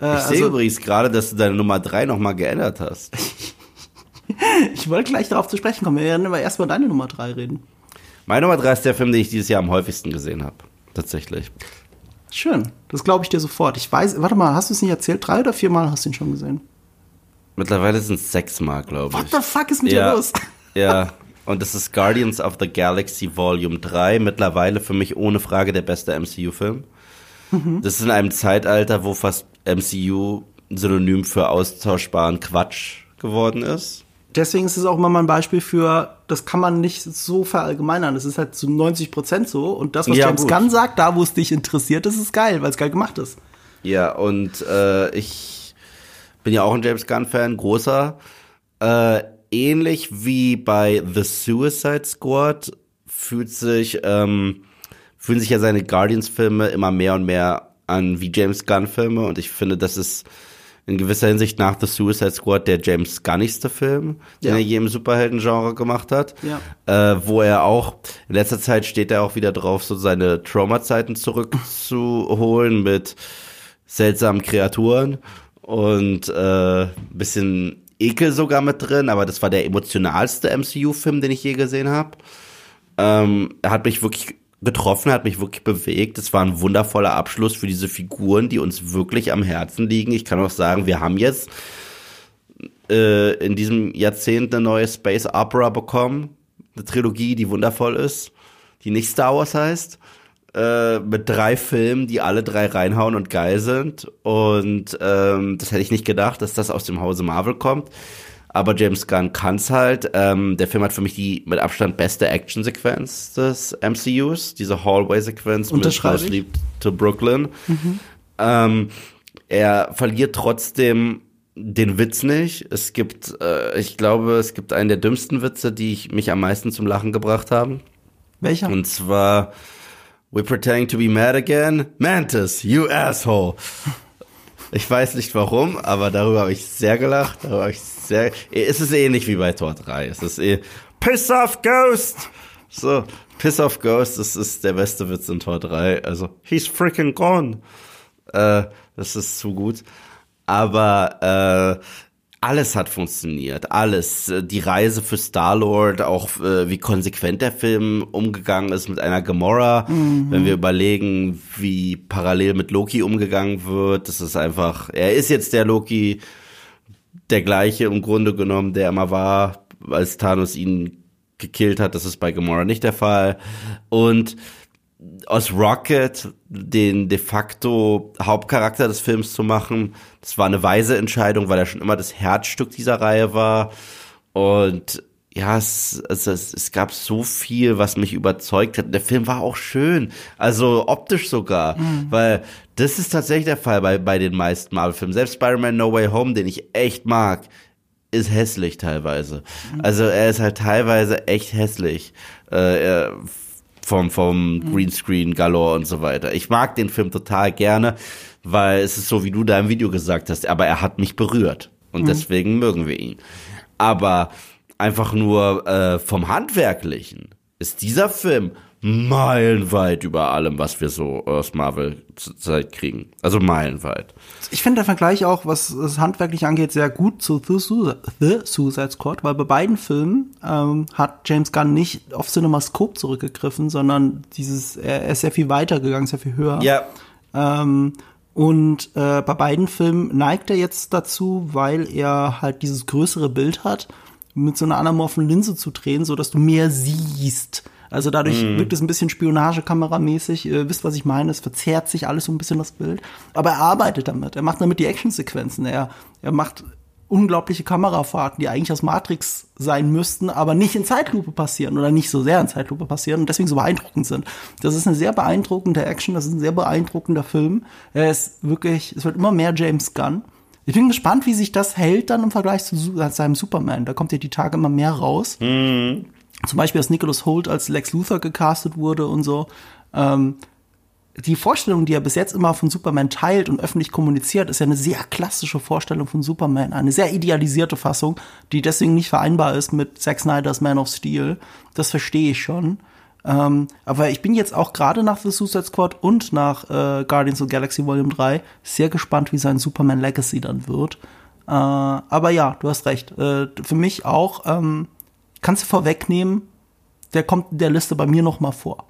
Äh,
Ich sehe übrigens gerade, dass du deine Nummer drei noch mal geändert hast.
ich wollte gleich darauf zu sprechen kommen. Wir werden aber erst mal deine Nummer drei reden.
Meine Nummer drei ist der Film, den ich dieses Jahr am häufigsten gesehen habe. Tatsächlich.
Schön. Das glaube ich dir sofort. Ich weiß, warte mal, hast du es nicht erzählt? Drei oder vier Mal hast du ihn schon gesehen?
Mittlerweile sind es sechsmal, glaube ich.
What the fuck ist mit
ja,
dir los?
Ja, und das ist Guardians of the Galaxy Volume 3. Mittlerweile für mich ohne Frage der beste MCU-Film.
Mhm.
Das ist in einem Zeitalter, wo fast MCU synonym für austauschbaren Quatsch geworden ist.
Deswegen ist es auch immer mal ein Beispiel für, das kann man nicht so verallgemeinern. Das ist halt zu 90 Prozent so. Und das, was
Ja,
James
gut.
Gunn sagt, da wo es dich interessiert, das ist geil, weil es geil gemacht ist.
Ja, und äh, ich bin ja auch ein James Gunn-Fan, großer. Äh, ähnlich wie bei The Suicide Squad fühlt sich, ähm, fühlen sich ja seine Guardians-Filme immer mehr und mehr an wie James Gunn-Filme und ich finde, das ist in gewisser Hinsicht nach The Suicide Squad der James Gunnigste Film, den
Ja.
er je im Superhelden-Genre gemacht hat.
Ja.
Äh, wo er auch, in letzter Zeit steht er auch wieder drauf, so seine Trauma-Zeiten zurückzuholen mit seltsamen Kreaturen und äh, bisschen Ekel sogar mit drin, aber das war der emotionalste MCU-Film, den ich je gesehen habe. Ähm, er hat mich wirklich getroffen, hat mich wirklich bewegt. Es war ein wundervoller Abschluss für diese Figuren, die uns wirklich am Herzen liegen. Ich kann auch sagen, wir haben jetzt äh, in diesem Jahrzehnt eine neue Space Opera bekommen. Eine Trilogie, die wundervoll ist, die nicht Star Wars heißt. Äh, mit drei Filmen, die alle drei reinhauen und geil sind. Und ähm, das hätte ich nicht gedacht, dass das aus dem Hause Marvel kommt. Aber James Gunn kann's halt. Ähm, der Film hat für mich die mit Abstand beste Actionsequenz des MCUs. Diese Hallway-Sequenz mit
ich.
Sleep to Brooklyn. Ähm, er verliert trotzdem den Witz nicht. Es gibt, äh, ich glaube, es gibt einen der dümmsten Witze, die ich, mich am meisten zum Lachen gebracht haben.
Welcher?
Und zwar, we're pretending to be mad again. Mantis, you asshole. Ich weiß nicht warum, aber darüber habe ich sehr gelacht. Darüber habe ich sehr, es ist ähnlich wie bei Tor 3. Es ist eh, piss off, Ghost! So, Piss off Ghost, das ist der beste Witz in Tor 3. Also, he's freaking gone. Äh, das ist zu gut. Aber äh, alles hat funktioniert, alles. Die Reise für Star-Lord, auch äh, wie konsequent der Film umgegangen ist mit einer Gamora. Mhm. Wenn wir überlegen, wie parallel mit Loki umgegangen wird, das ist einfach, er ist jetzt der Loki, der gleiche im Grunde genommen, der immer war, als Thanos ihn gekillt hat. Das ist bei Gamora nicht der Fall. Und aus Rocket den de facto Hauptcharakter des Films zu machen, das war eine weise Entscheidung, weil er schon immer das Herzstück dieser Reihe war. Und ja, es, es, es, es gab so viel, was mich überzeugt hat. Der Film war auch schön, also optisch sogar, mhm. weil das ist tatsächlich der Fall bei, bei den meisten Marvel-Filmen. Selbst Spider-Man No Way Home, den ich echt mag, ist hässlich teilweise. Mhm. Also er ist halt teilweise echt hässlich. Äh, vom, vom mhm. Greenscreen Galore und so weiter. Ich mag den Film total gerne, weil es ist so, wie du da im Video gesagt hast, aber er hat mich berührt. Und mhm. deswegen mögen wir ihn. Aber einfach nur äh, vom Handwerklichen ist dieser Film meilenweit über allem, was wir so aus Marvel Zeit kriegen. Also meilenweit.
Ich finde der Vergleich auch, was das handwerklich angeht, sehr gut zu The, The Suicide Squad, weil bei beiden Filmen ähm, hat James Gunn nicht auf CinemaScope zurückgegriffen, sondern dieses, er, er ist sehr viel weiter gegangen, sehr viel höher.
Ja.
Ähm, und äh, bei beiden Filmen neigt er jetzt dazu, weil er halt dieses größere Bild hat, mit so einer anamorphen Linse zu drehen, so dass du mehr siehst. Also dadurch mhm. wirkt es ein bisschen Spionagekameramäßig. Ihr wisst, was ich meine. Es verzerrt sich alles so ein bisschen das Bild. Aber er arbeitet damit. Er macht damit die Actionsequenzen. Er, er macht unglaubliche Kamerafahrten, die eigentlich aus Matrix sein müssten, aber nicht in Zeitlupe passieren oder nicht so sehr in Zeitlupe passieren und deswegen so beeindruckend sind. Das ist eine sehr beeindruckende Action, das ist ein sehr beeindruckender Film. Er ist wirklich, es wird immer mehr James Gunn. Ich bin gespannt, wie sich das hält dann im Vergleich zu seinem Superman. Da kommt ja die Tage immer mehr raus. Mhm. Zum Beispiel, dass Nicholas Holt als Lex Luthor gecastet wurde und so. Ähm, die Vorstellung, die er bis jetzt immer von Superman teilt und öffentlich kommuniziert, ist ja eine sehr klassische Vorstellung von Superman, eine sehr idealisierte Fassung, die deswegen nicht vereinbar ist mit Zack Snyder's Man of Steel. Das verstehe ich schon. Ähm, aber ich bin jetzt auch gerade nach The Suicide Squad und nach äh, Guardians of the Galaxy Volume 3 sehr gespannt, wie sein Superman Legacy dann wird. Äh, aber ja, du hast recht. Äh, für mich auch ähm, kannst du vorwegnehmen, der kommt in der Liste bei mir noch mal vor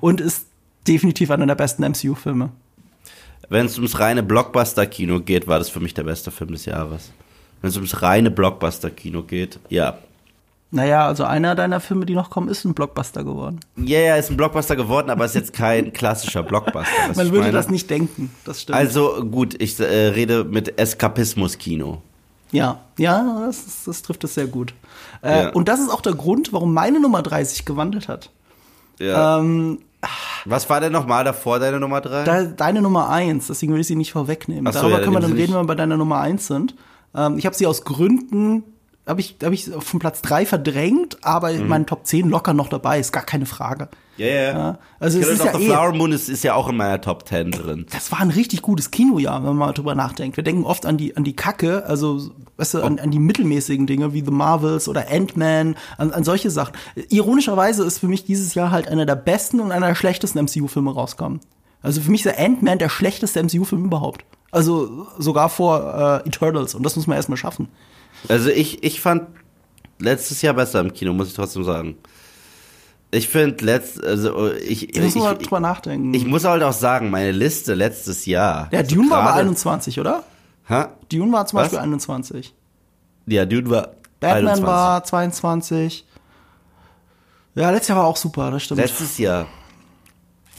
und ist definitiv einer der besten MCU-Filme.
Wenn es ums reine Blockbuster-Kino geht, war das für mich der beste Film des Jahres. Wenn es ums reine Blockbuster-Kino geht, ja.
Naja, also einer deiner Filme, die noch kommen, ist ein Blockbuster geworden.
Ja, ja, ist ein Blockbuster geworden, aber ist jetzt kein klassischer Blockbuster.
Man würde meine. das nicht denken, das stimmt.
Also gut, ich äh, rede mit Eskapismus-Kino.
Ja, ja, das, das trifft es sehr gut. Äh, ja. Und das ist auch der Grund, warum meine Nummer 3 sich gewandelt hat.
Ja. Ähm, Was war denn nochmal davor, deine Nummer 3?
Da, deine Nummer 1, deswegen will ich sie nicht vorwegnehmen. So, Darüber ja, können wir dann reden, wenn wir bei deiner Nummer 1 sind. Ähm, ich habe sie aus Gründen habe ich, hab ich von Platz 3 verdrängt, aber mhm. in meinen Top 10 locker noch dabei, ist gar keine Frage.
Yeah, yeah. Ja, also es ist ja eh, Flower Moon ist, ist ja auch in meiner Top 10 drin.
Das war ein richtig gutes Kinojahr, wenn man mal drüber nachdenkt. Wir denken oft an die, an die Kacke, also weißt du, an, an die mittelmäßigen Dinge wie The Marvels oder Ant-Man, an, an solche Sachen. Ironischerweise ist für mich dieses Jahr halt einer der besten und einer der schlechtesten MCU-Filme rauskommen. Also für mich ist der Ant-Man der schlechteste MCU-Film überhaupt. Also sogar vor äh, Eternals und das muss man erstmal schaffen.
Also ich, ich fand letztes Jahr besser im Kino, muss ich trotzdem sagen. Ich finde letzt, also ich,
ich muss ich, mal drüber nachdenken.
Ich muss halt auch sagen, meine Liste letztes Jahr.
Ja, Dune war bei 21, oder?
Hä?
Dune war zum Was? Beispiel 21.
Ja, Dune war
Batman 21. war 22. Ja, letztes Jahr war auch super, das stimmt.
Letztes Jahr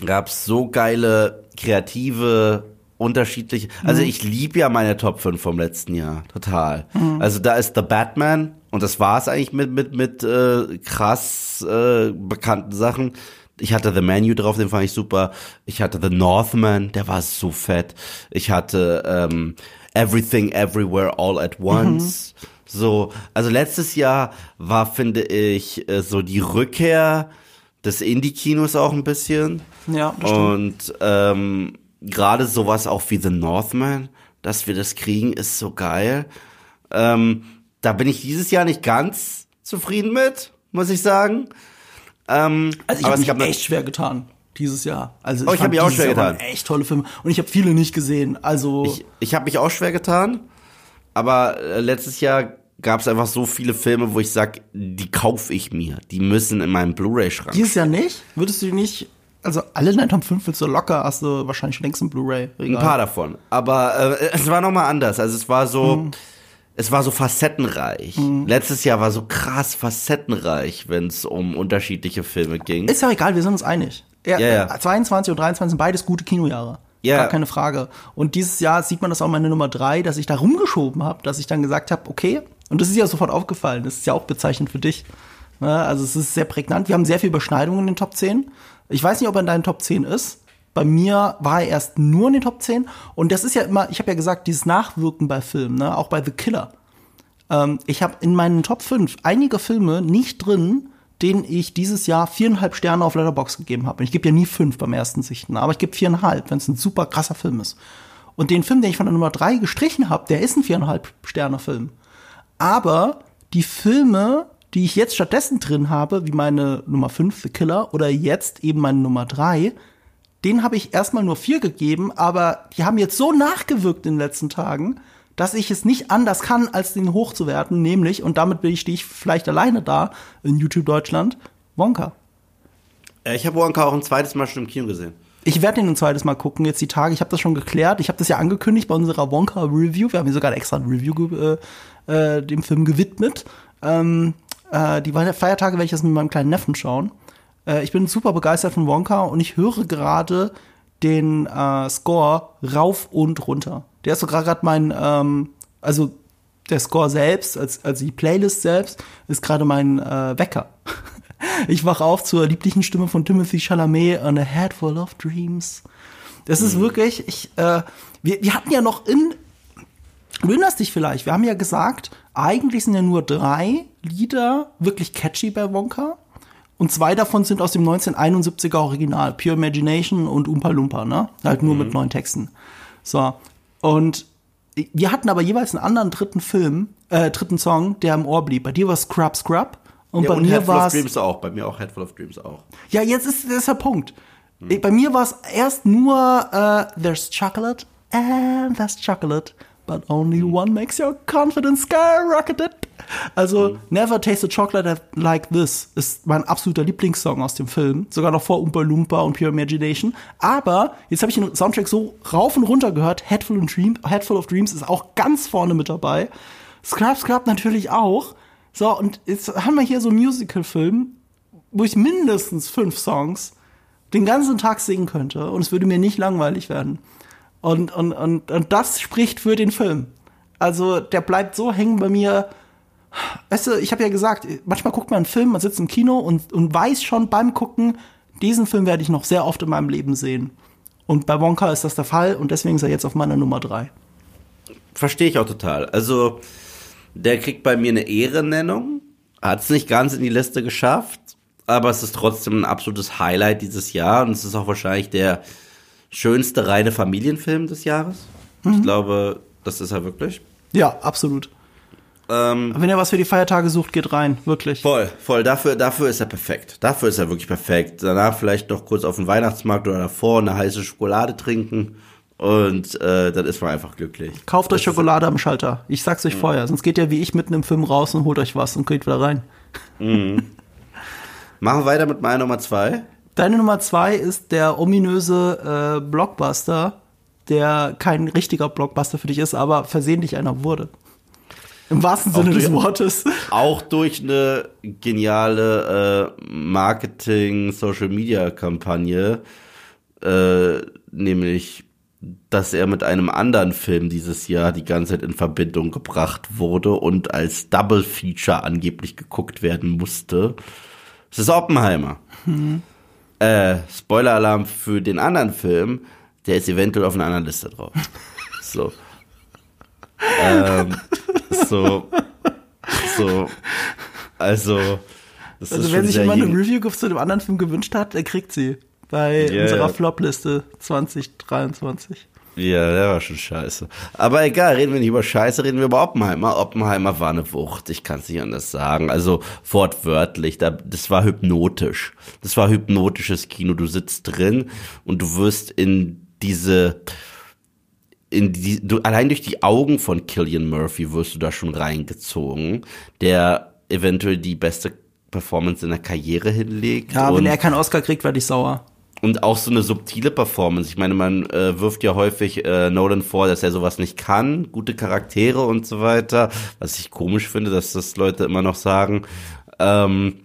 gab's so geile, kreative unterschiedliche. Also mhm. ich liebe ja meine Top 5 vom letzten Jahr. Total. Mhm. Also da ist The Batman und das war's eigentlich mit, mit, mit äh, krass äh, bekannten Sachen. Ich hatte The Menu drauf, den fand ich super. Ich hatte The Northman, der war so fett. Ich hatte ähm, Everything Everywhere All at Once. Mhm. So, also letztes Jahr war, finde ich, äh, so die Rückkehr des Indie-Kinos auch ein bisschen.
Ja,
das stimmt. Und ähm, gerade sowas auch wie The Northman, dass wir das kriegen, ist so geil. Ähm, da bin ich dieses Jahr nicht ganz zufrieden mit, muss ich sagen. Ähm,
Also ich habe mich
noch-
echt schwer getan dieses Jahr. Also
Oh, ich hab
fand
mich auch schwer
Jahr
getan.
Echt tolle Filme und ich habe viele nicht gesehen. Also
Ich, ich habe mich auch schwer getan, aber äh, letztes Jahr gab es einfach so viele Filme, wo ich sag, die kaufe ich mir. Die müssen in meinem Blu-ray-Schrank.
dieses Jahr nicht. Würdest du die nicht? Also alle Night Top 5 willst du locker, hast du wahrscheinlich schon längst ein Blu-ray.
Ein paar davon. Aber äh, es war nochmal anders. Also es war so,
Mhm.
es war so facettenreich. Letztes Jahr war so krass facettenreich, wenn es um unterschiedliche Filme ging.
Ist ja egal, wir sind uns einig. Ja,
Ja, ja.
22 und 23 sind beides gute Kinojahre.
Ja.
Gar keine Frage. Und dieses Jahr sieht man das auch meine Nummer drei, dass ich da rumgeschoben habe, dass ich dann gesagt habe, okay, und das ist ja sofort aufgefallen, das ist ja auch bezeichnend für dich. Ne? Also es ist sehr prägnant. Wir haben sehr viel Überschneidungen in den Top 10. Ich weiß nicht, ob er in deinen Top 10 ist. Bei mir war er erst nur in den Top 10. Und das ist ja immer, ich habe ja gesagt, dieses Nachwirken bei Filmen, ne? auch bei The Killer. Ähm, ich habe in meinen Top 5 einige Filme nicht drin, denen ich dieses Jahr viereinhalb Sterne auf Letterbox gegeben habe. Ich gebe ja nie fünf beim ersten Sichten, aber ich gebe viereinhalb, wenn es ein super krasser Film ist. Und den Film, den ich von der Nummer drei gestrichen habe, der ist ein viereinhalb Sterne Film. Aber die Filme, die ich jetzt stattdessen drin habe, wie meine Nummer 5, The Killer, oder jetzt eben meine Nummer 3, den habe ich erstmal nur vier gegeben, aber die haben jetzt so nachgewirkt in den letzten Tagen, dass ich es nicht anders kann, als den hochzuwerten, nämlich, und damit bin ich, stehe ich vielleicht alleine da in YouTube Deutschland, Wonka.
Äh, ich habe Wonka auch ein zweites Mal schon im Kino gesehen.
Ich werde ihn ein zweites Mal gucken, jetzt die Tage. Ich habe das schon geklärt. Ich habe das ja angekündigt bei unserer Wonka-Review. Wir haben hier sogar extra ein Review äh, äh, dem Film gewidmet. Ähm, äh, die Feiertage werde ich das mit meinem kleinen Neffen schauen. Äh, ich bin super begeistert von Wonka und ich höre gerade den äh, Score rauf und runter. Der ist sogar gerade mein, ähm, also der Score selbst, als, also die Playlist selbst, ist gerade mein äh, Wecker. Ich wach auf zur lieblichen Stimme von Timothy Chalamet, On a Head Full of Dreams. Das ist wirklich, ich, äh, wir, wir hatten ja noch in, du erinnerst dich vielleicht, wir haben ja gesagt, eigentlich sind ja nur drei Lieder wirklich catchy bei Wonka. Und zwei davon sind aus dem 1971er Original, Pure Imagination und Oompa Loompa, ne? Halt nur mit neuen Texten. So. Und wir hatten aber jeweils einen anderen dritten Film, äh, dritten Song, der im Ohr blieb. Bei dir war Scrub Scrub. Und
Ja,
bei
und
mir
Headful
war
of
es.
Dreams auch. Bei mir auch Headful of Dreams auch.
Ja, jetzt ist das ist der Punkt. Bei mir war es erst nur äh, There's chocolate and there's chocolate, but only one makes your confidence skyrocketed. Also Never Tasted Chocolate Like This ist mein absoluter Lieblingssong aus dem Film, sogar noch vor Oompa Loompa und Pure Imagination. Aber jetzt habe ich den Soundtrack so rauf und runter gehört. Headful, of Dream, Headful of Dreams ist auch ganz vorne mit dabei. Scrub Scrub natürlich auch. So, und jetzt haben wir hier so einen Musical-Film, wo ich mindestens fünf Songs den ganzen Tag singen könnte und es würde mir nicht langweilig werden. Und, und, und, und das spricht für den Film. Also der bleibt so hängen bei mir. Weißt du, ich habe ja gesagt, manchmal guckt man einen Film, man sitzt im Kino und, und weiß schon beim Gucken, diesen Film werde ich noch sehr oft in meinem Leben sehen. Und bei Wonka ist das der Fall und deswegen ist er jetzt auf meiner Nummer drei.
Verstehe ich auch total. Also, der kriegt bei mir eine Ehrennennung. Hat es nicht ganz in die Liste geschafft, aber es ist trotzdem ein absolutes Highlight dieses Jahr und es ist auch wahrscheinlich der schönste reine Familienfilm des Jahres. Ich glaube, das ist er wirklich.
Ja, absolut.
Ähm,
Wenn ihr was für die Feiertage sucht, geht rein, wirklich.
voll, voll. Dafür, dafür ist er perfekt. Dafür ist er wirklich perfekt. Danach vielleicht noch kurz auf den Weihnachtsmarkt oder davor eine heiße Schokolade trinken und äh, dann ist man einfach glücklich.
Kauft euch
Das
Schokolade am Schalter. Ich sag's euch vorher. Sonst geht ihr wie ich mitten im Film raus und holt euch was und geht wieder rein.
Machen wir weiter mit meiner Nummer zwei.
Deine Nummer zwei ist der ominöse äh, Blockbuster, der kein richtiger Blockbuster für dich ist, aber versehentlich einer wurde. Im wahrsten Sinne
durch-
des Wortes.
Auch durch eine geniale äh, Marketing-Social-Media-Kampagne, äh, nämlich, dass er mit einem anderen Film dieses Jahr die ganze Zeit in Verbindung gebracht wurde und als Double-Feature angeblich geguckt werden musste. Es ist Oppenheimer. Äh, Spoiler-Alarm für den anderen Film, der ist eventuell auf einer anderen Liste drauf. So. ähm, so. So. Also. Das
Also
schon
sich immer eine Review zu dem anderen Film gewünscht hat, der kriegt sie. Bei
Ja,
unserer. Flop-Liste 2023.
Ja, der war schon scheiße. Aber egal, reden wir nicht über Scheiße, reden wir über Oppenheimer. Oppenheimer war eine Wucht, ich kann es nicht anders sagen. Also wortwörtlich, das war hypnotisch. Das war hypnotisches Kino. Du sitzt drin und du wirst in diese, in die, du, allein durch die Augen von Killian Murphy wirst du da schon reingezogen, der eventuell die beste Performance in der Karriere hinlegt.
Ja, wenn er keinen Oscar kriegt, werde ich sauer
und auch so eine subtile Performance. Ich meine, man äh, wirft ja häufig äh, Nolan vor, dass er sowas nicht kann, gute Charaktere und so weiter, was ich komisch finde, dass das Leute immer noch sagen. Ähm,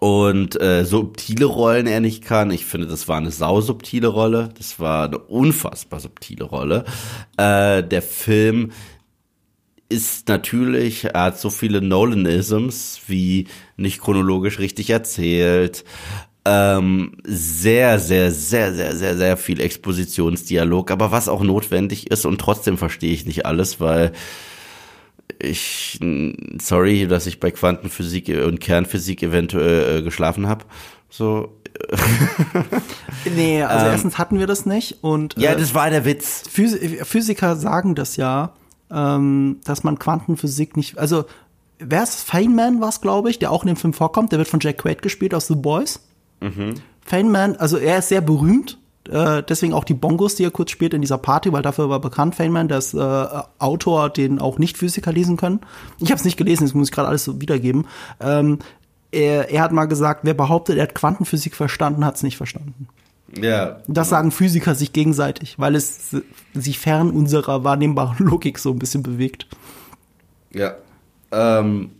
und äh, subtile Rollen er nicht kann. Ich finde, das war eine sausubtile Rolle. Das war eine unfassbar subtile Rolle. Äh, der Film ist natürlich, er hat so viele Nolanisms wie nicht chronologisch richtig erzählt, ähm, sehr, sehr, sehr, sehr, sehr, sehr viel Expositionsdialog, aber was auch notwendig ist und trotzdem verstehe ich nicht alles, weil ich, sorry, dass ich bei Quantenphysik und Kernphysik eventuell äh, geschlafen habe. So.
nee, also ähm, erstens hatten wir das nicht und.
Ja, äh, das war der Witz.
Phys Physiker sagen das ja, ähm, dass man Quantenphysik nicht, also wer ist Feynman war es, glaube ich, der auch in dem Film vorkommt, der wird von Jack Quaid gespielt aus The Boys. Mhm. Feynman, also er ist sehr berühmt, äh, deswegen auch die Bongos, die er kurz spielt in dieser Party, weil dafür war bekannt Feynman, der ist äh, Autor, den auch Nicht-Physiker lesen können. Ich habe es nicht gelesen, das muss ich gerade alles so wiedergeben. Ähm, er, er hat mal gesagt, wer behauptet, er hat Quantenphysik verstanden, hat es nicht verstanden.
Ja.
Das sagen Physiker sich gegenseitig, weil es sich fern unserer wahrnehmbaren Logik so ein bisschen bewegt.
Ja. Ähm,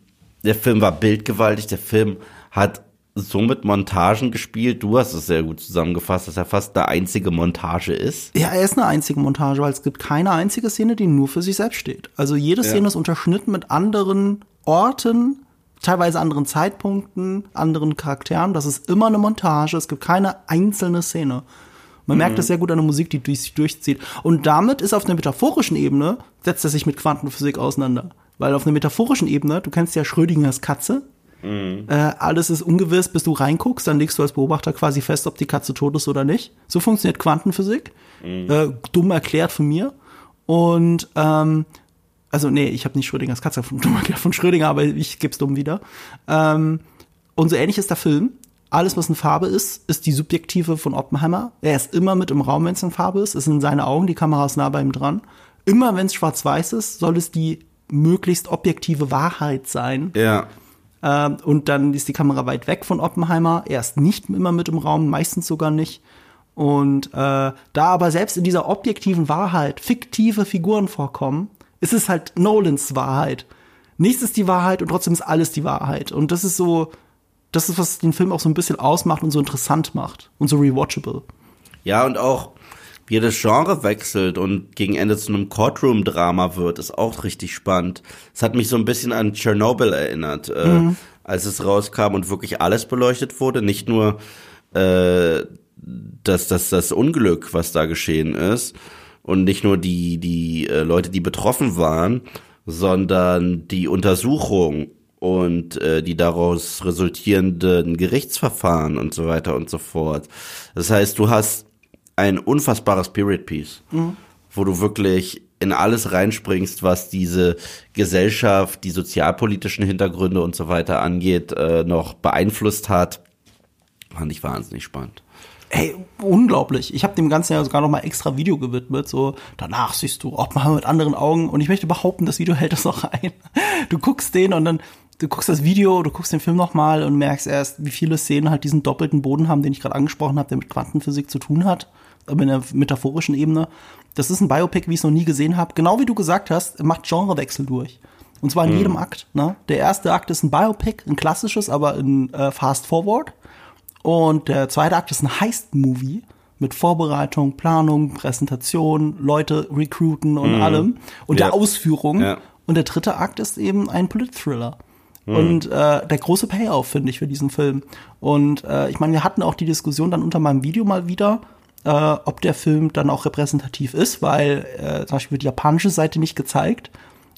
der Film war bildgewaltig, der Film hat so mit Montagen gespielt. Du hast es sehr gut zusammengefasst, dass er fast eine einzige Montage ist.
Ja, er ist eine einzige Montage, weil es gibt keine einzige Szene, die nur für sich selbst steht. Also jede Szene ja. ist unterschnitten mit anderen Orten, teilweise anderen Zeitpunkten, anderen Charakteren. Das ist immer eine Montage. Es gibt keine einzelne Szene. Man mhm. merkt das sehr gut an der Musik, die sich durchzieht. Und damit ist auf einer metaphorischen Ebene, setzt er sich mit Quantenphysik auseinander. Weil auf einer metaphorischen Ebene, du kennst ja Schrödingers Katze, Mhm. Äh, alles ist ungewiss, bis du reinguckst, dann legst du als Beobachter quasi fest, ob die Katze tot ist oder nicht. So funktioniert Quantenphysik. Mhm. Äh, dumm erklärt von mir. Und ähm, also nee, ich habe nicht Schrödingers Katze von, von Schrödinger, aber ich geb's dumm wieder. Ähm, und so ähnlich ist der Film. Alles, was in Farbe ist, ist die subjektive von Oppenheimer. Er ist immer mit im Raum, wenn es in Farbe ist. Es sind seine Augen, die Kamera ist nah bei ihm dran. Immer wenn es schwarz-weiß ist, soll es die möglichst objektive Wahrheit sein.
Ja.
Ähm, und dann ist die Kamera weit weg von Oppenheimer. Er ist nicht immer mit im Raum, meistens sogar nicht. Und äh, da aber selbst in dieser objektiven Wahrheit fiktive Figuren vorkommen, ist es halt Nolans Wahrheit. Nichts ist die Wahrheit und trotzdem ist alles die Wahrheit. Und das ist so, das ist, was den Film auch so ein bisschen ausmacht und so interessant macht und so rewatchable.
Ja, und auch wie das Genre wechselt und gegen Ende zu einem Courtroom-Drama wird, ist auch richtig spannend. Es hat mich so ein bisschen an Chernobyl erinnert, äh, mhm. als es rauskam und wirklich alles beleuchtet wurde, nicht nur äh, das, das, das Unglück, was da geschehen ist und nicht nur die, die äh, Leute, die betroffen waren, sondern die Untersuchung und äh, die daraus resultierenden Gerichtsverfahren und so weiter und so fort. Das heißt, du hast ein unfassbares Spirit Piece, mhm. wo du wirklich in alles reinspringst, was diese Gesellschaft, die sozialpolitischen Hintergründe und so weiter angeht, äh, noch beeinflusst hat. Fand ich wahnsinnig spannend.
Ey, unglaublich. Ich habe dem Ganzen ja sogar noch mal extra Video gewidmet. So, danach siehst du Oppenheimer mit anderen Augen. Und ich möchte behaupten, das Video hält das noch ein. Du guckst den und dann, du guckst das Video, du guckst den Film noch mal und merkst erst, wie viele Szenen halt diesen doppelten Boden haben, den ich gerade angesprochen habe, der mit Quantenphysik zu tun hat in der metaphorischen Ebene. Das ist ein Biopic, wie ich es noch nie gesehen habe. Genau wie du gesagt hast, macht Genrewechsel durch. Und zwar in mhm. jedem Akt. Ne? Der erste Akt ist ein Biopic, ein klassisches, aber in äh, Fast Forward. Und der zweite Akt ist ein Heist-Movie mit Vorbereitung, Planung, Präsentation, Leute recruiten und mhm. allem und ja. der Ausführung. Ja. Und der dritte Akt ist eben ein Polit-Thriller. Mhm. Und äh, der große Payoff, finde ich, für diesen Film. Und äh, ich meine, wir hatten auch die Diskussion dann unter meinem Video mal wieder, äh, ob der Film dann auch repräsentativ ist, weil äh, zum Beispiel wird die japanische Seite nicht gezeigt.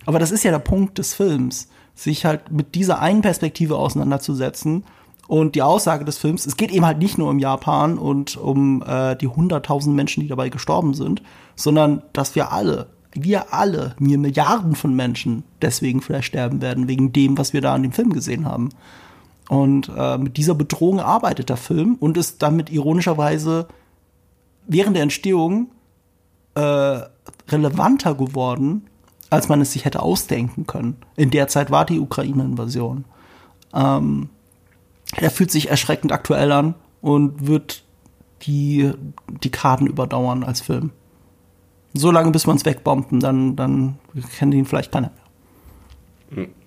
Aber das ist ja der Punkt des Films, sich halt mit dieser einen Perspektive auseinanderzusetzen Und die Aussage des Films, es geht eben halt nicht nur um Japan und um äh, die hunderttausend Menschen, die dabei gestorben sind, sondern dass wir alle, wir alle, mir Milliarden von Menschen deswegen vielleicht sterben werden, wegen dem, was wir da in dem Film gesehen haben. Und äh, mit dieser Bedrohung arbeitet der Film und ist damit ironischerweise während der Entstehung äh, relevanter geworden, als man es sich hätte ausdenken können. In der Zeit war die Ukraine-Invasion. Ähm, er fühlt sich erschreckend aktuell an und wird die, die Karten überdauern als Film. So lange, bis man es wegbomben, dann, dann kennt ihn vielleicht keiner mehr. Mhm.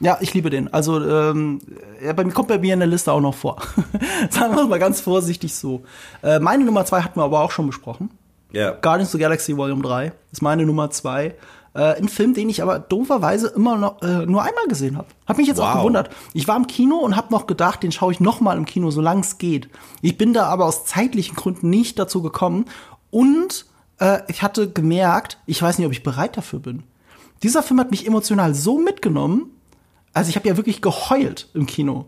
Ja, ich liebe den. Also, ähm, er bei mir kommt bei mir in der Liste auch noch vor. Sagen wir es mal ganz vorsichtig so. Äh, meine Nummer zwei hatten wir aber auch schon besprochen.
Ja. Yeah.
Guardians of the Galaxy Volume 3 ist meine Nummer zwei. Äh, ein Film, den ich aber dooferweise immer noch äh, nur einmal gesehen habe. Hab mich jetzt wow. auch gewundert. Ich war im Kino und habe noch gedacht, den schaue ich noch mal im Kino, solange es geht. Ich bin da aber aus zeitlichen Gründen nicht dazu gekommen und äh, ich hatte gemerkt, ich weiß nicht, ob ich bereit dafür bin. Dieser Film hat mich emotional so mitgenommen, also ich habe ja wirklich geheult im Kino.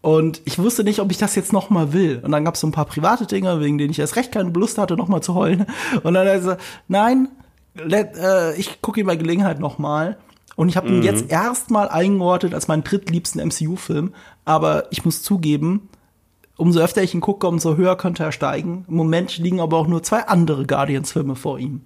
Und ich wusste nicht, ob ich das jetzt noch mal will. Und dann gab es so ein paar private Dinge, wegen denen ich erst recht keine Lust hatte, noch mal zu heulen. Und dann also, nein, let, äh, ich gucke ihm bei Gelegenheit noch mal. Und ich habe mhm. ihn jetzt erstmal eingeordnet als meinen drittliebsten MCU-Film. Aber ich muss zugeben, umso öfter ich ihn gucke, umso höher könnte er steigen. Im Moment liegen aber auch nur zwei andere Guardians-Filme vor ihm. Mhm.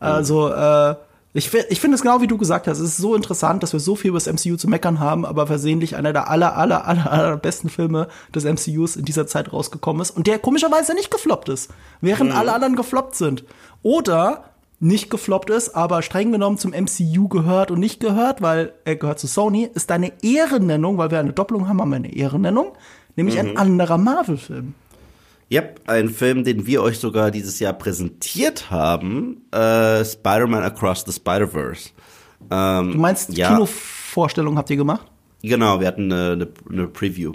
Also, äh, ich, ich finde es genau wie du gesagt hast. Es ist so interessant, dass wir so viel über das MCU zu meckern haben, aber versehentlich einer der aller, aller, aller, aller besten Filme des MCUs in dieser Zeit rausgekommen ist und der komischerweise nicht gefloppt ist, während mhm. alle anderen gefloppt sind. Oder nicht gefloppt ist, aber streng genommen zum MCU gehört und nicht gehört, weil er gehört zu Sony, ist eine Ehrennennung, weil wir eine Doppelung haben, haben wir eine Ehrennennung, nämlich mhm. ein anderer Marvel-Film.
Yep, ein Film, den wir euch sogar dieses Jahr präsentiert haben, äh, Spider-Man Across the Spider-Verse.
Ähm, du meinst, ja. Kinovorstellung habt ihr gemacht?
Genau, wir hatten eine, eine, eine Preview.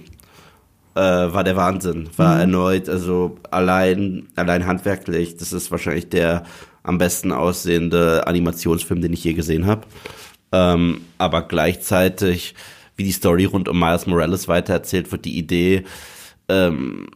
Äh, war der Wahnsinn. War mhm. erneut, also allein, allein handwerklich, das ist wahrscheinlich der am besten aussehende Animationsfilm, den ich je gesehen habe. Ähm, aber gleichzeitig, wie die Story rund um Miles Morales weitererzählt wird, die Idee, ähm,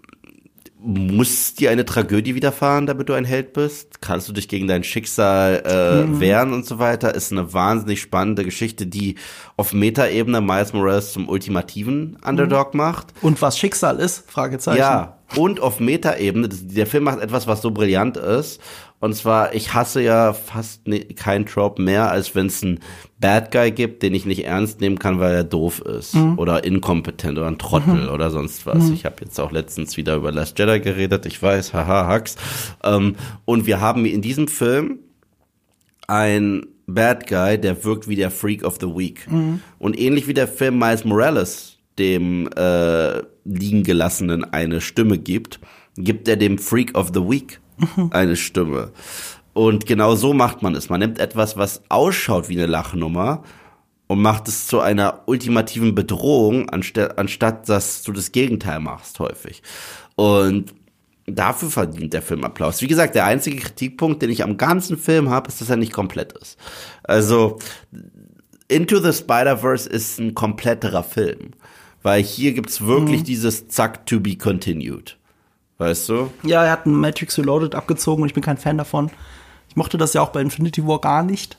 muss dir eine Tragödie widerfahren, damit du ein Held bist? Kannst du dich gegen dein Schicksal äh, mhm. wehren und so weiter? Ist eine wahnsinnig spannende Geschichte, die auf Metaebene Miles Morales zum ultimativen Underdog mhm. macht.
Und was Schicksal ist? Fragezeichen.
Ja, und auf Metaebene, der Film macht etwas, was so brillant ist und zwar, ich hasse ja fast ne, kein Trope mehr, als wenn es einen Bad Guy gibt, den ich nicht ernst nehmen kann, weil er doof ist mhm. oder inkompetent oder ein Trottel mhm. oder sonst was. Mhm. Ich habe jetzt auch letztens wieder über Last Jedi geredet, ich weiß, haha, Hacks. Ähm, und wir haben in diesem Film ein Bad Guy, der wirkt wie der Freak of the Week. Mhm. Und ähnlich wie der Film Miles Morales dem äh, liegen gelassenen eine Stimme gibt, gibt er dem Freak of the Week eine Stimme. Und genau so macht man es. Man nimmt etwas, was ausschaut wie eine Lachnummer und macht es zu einer ultimativen Bedrohung, anstatt, anstatt dass du das Gegenteil machst häufig. Und dafür verdient der Film Applaus. Wie gesagt, der einzige Kritikpunkt, den ich am ganzen Film habe, ist, dass er nicht komplett ist. Also Into the Spider-Verse ist ein kompletterer Film. Weil hier gibt's wirklich mhm. dieses Zack to be continued. Weißt du?
Ja, er hat ein Matrix Reloaded abgezogen und ich bin kein Fan davon. Ich mochte das ja auch bei Infinity War gar nicht.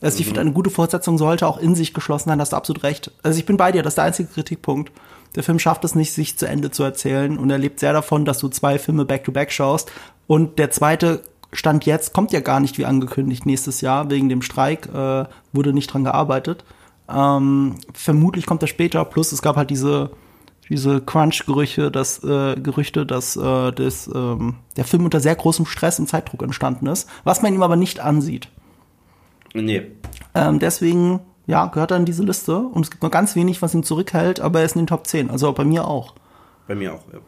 Also ich mhm. finde, eine gute Fortsetzung sollte auch in sich geschlossen sein, hast du absolut recht. Also ich bin bei dir, das ist der einzige Kritikpunkt. Der Film schafft es nicht, sich zu Ende zu erzählen und er lebt sehr davon, dass du zwei Filme back-to-back -back schaust. Und der zweite Stand jetzt kommt ja gar nicht wie angekündigt nächstes Jahr, wegen dem Streik äh, wurde nicht dran gearbeitet. Ähm, vermutlich kommt er später, plus es gab halt diese diese Crunch-Gerüche, dass äh, Gerüchte, dass äh, das, ähm, der Film unter sehr großem Stress und Zeitdruck entstanden ist, was man ihm aber nicht ansieht.
Nee.
Ähm, deswegen, ja, gehört er in diese Liste und es gibt nur ganz wenig, was ihn zurückhält, aber er ist in den Top 10, also bei mir auch.
Bei mir auch, ja.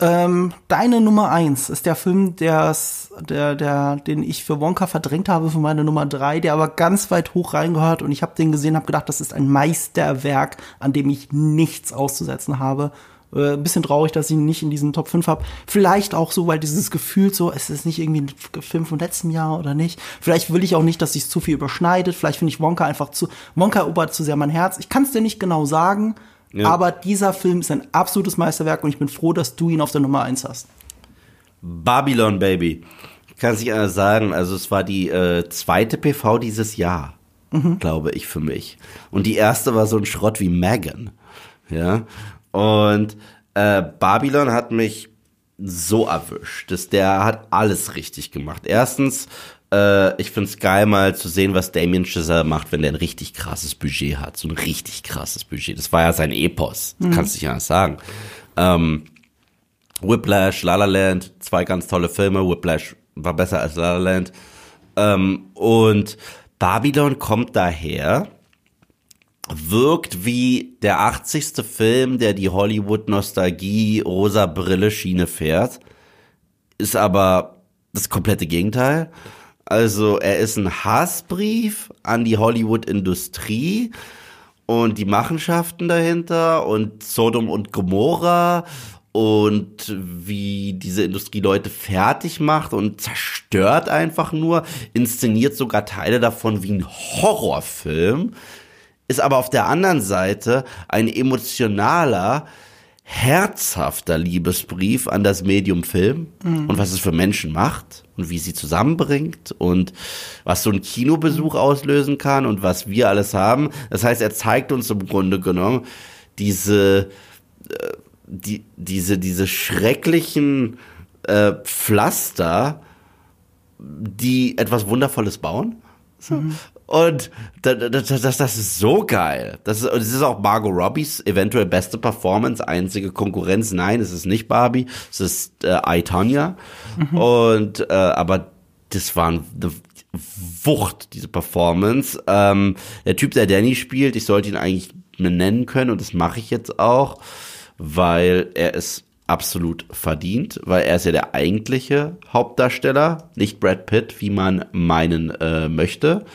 Ähm, deine Nummer eins ist der Film, der's, der, der, den ich für Wonka verdrängt habe für meine Nummer drei, der aber ganz weit hoch reingehört und ich habe den gesehen, habe gedacht, das ist ein Meisterwerk, an dem ich nichts auszusetzen habe. Äh, bisschen traurig, dass ich ihn nicht in diesen Top 5 habe. Vielleicht auch so, weil dieses Gefühl so, es ist nicht irgendwie ein Film vom letzten Jahr oder nicht. Vielleicht will ich auch nicht, dass sich zu viel überschneidet. Vielleicht finde ich Wonka einfach zu, Wonka erobert zu sehr mein Herz. Ich kann es dir nicht genau sagen,
Ja.
Aber dieser Film ist ein absolutes Meisterwerk und ich bin froh, dass du ihn auf der Nummer 1 hast.
Babylon Baby. Kann sich einer sagen, also es war die äh, zweite PV dieses Jahr, glaube ich, für mich. Und die erste war so ein Schrott wie Megan. Ja. Und äh, Babylon hat mich so erwischt. dass der hat alles richtig gemacht. Erstens, äh, ich find's geil, mal zu sehen, was Damien Chazelle macht, wenn der ein richtig krasses Budget hat. So ein richtig krasses Budget. Das war ja sein Epos. Das kannst du nicht anders sagen. Ähm, Whiplash, La La Land, zwei ganz tolle Filme. Whiplash war besser als La La Land. Ähm, und Babylon kommt daher, wirkt wie der 80. Film, der die Hollywood-Nostalgie rosa Brille Schiene fährt, ist aber das komplette Gegenteil. Also er ist ein Hassbrief an die Hollywood-Industrie und die Machenschaften dahinter und Sodom und Gomorra und wie diese Industrie Leute fertig macht und zerstört einfach nur, inszeniert sogar Teile davon wie ein Horrorfilm, ist aber auf der anderen Seite ein emotionaler, herzhafter Liebesbrief an das Medium Film und was es für Menschen macht und wie sie zusammenbringt und was so ein Kinobesuch auslösen kann und was wir alles haben. Das heißt, er zeigt uns im Grunde genommen diese äh, die, diese, diese schrecklichen äh, Pflaster, die etwas Wundervolles bauen. So. Und das, das, das, das ist so geil. Das ist, das ist auch Margot Robbies eventuell beste Performance, einzige Konkurrenz. Nein, es ist nicht Barbie, es ist äh, I, Tonya. Und äh, aber das war eine Wucht, diese Performance. Ähm, der Typ, der Danny spielt, ich sollte ihn eigentlich nennen können und das mache ich jetzt auch weil er es absolut verdient, weil er ist ja der eigentliche Hauptdarsteller, nicht Brad Pitt, wie man meinen äh, möchte.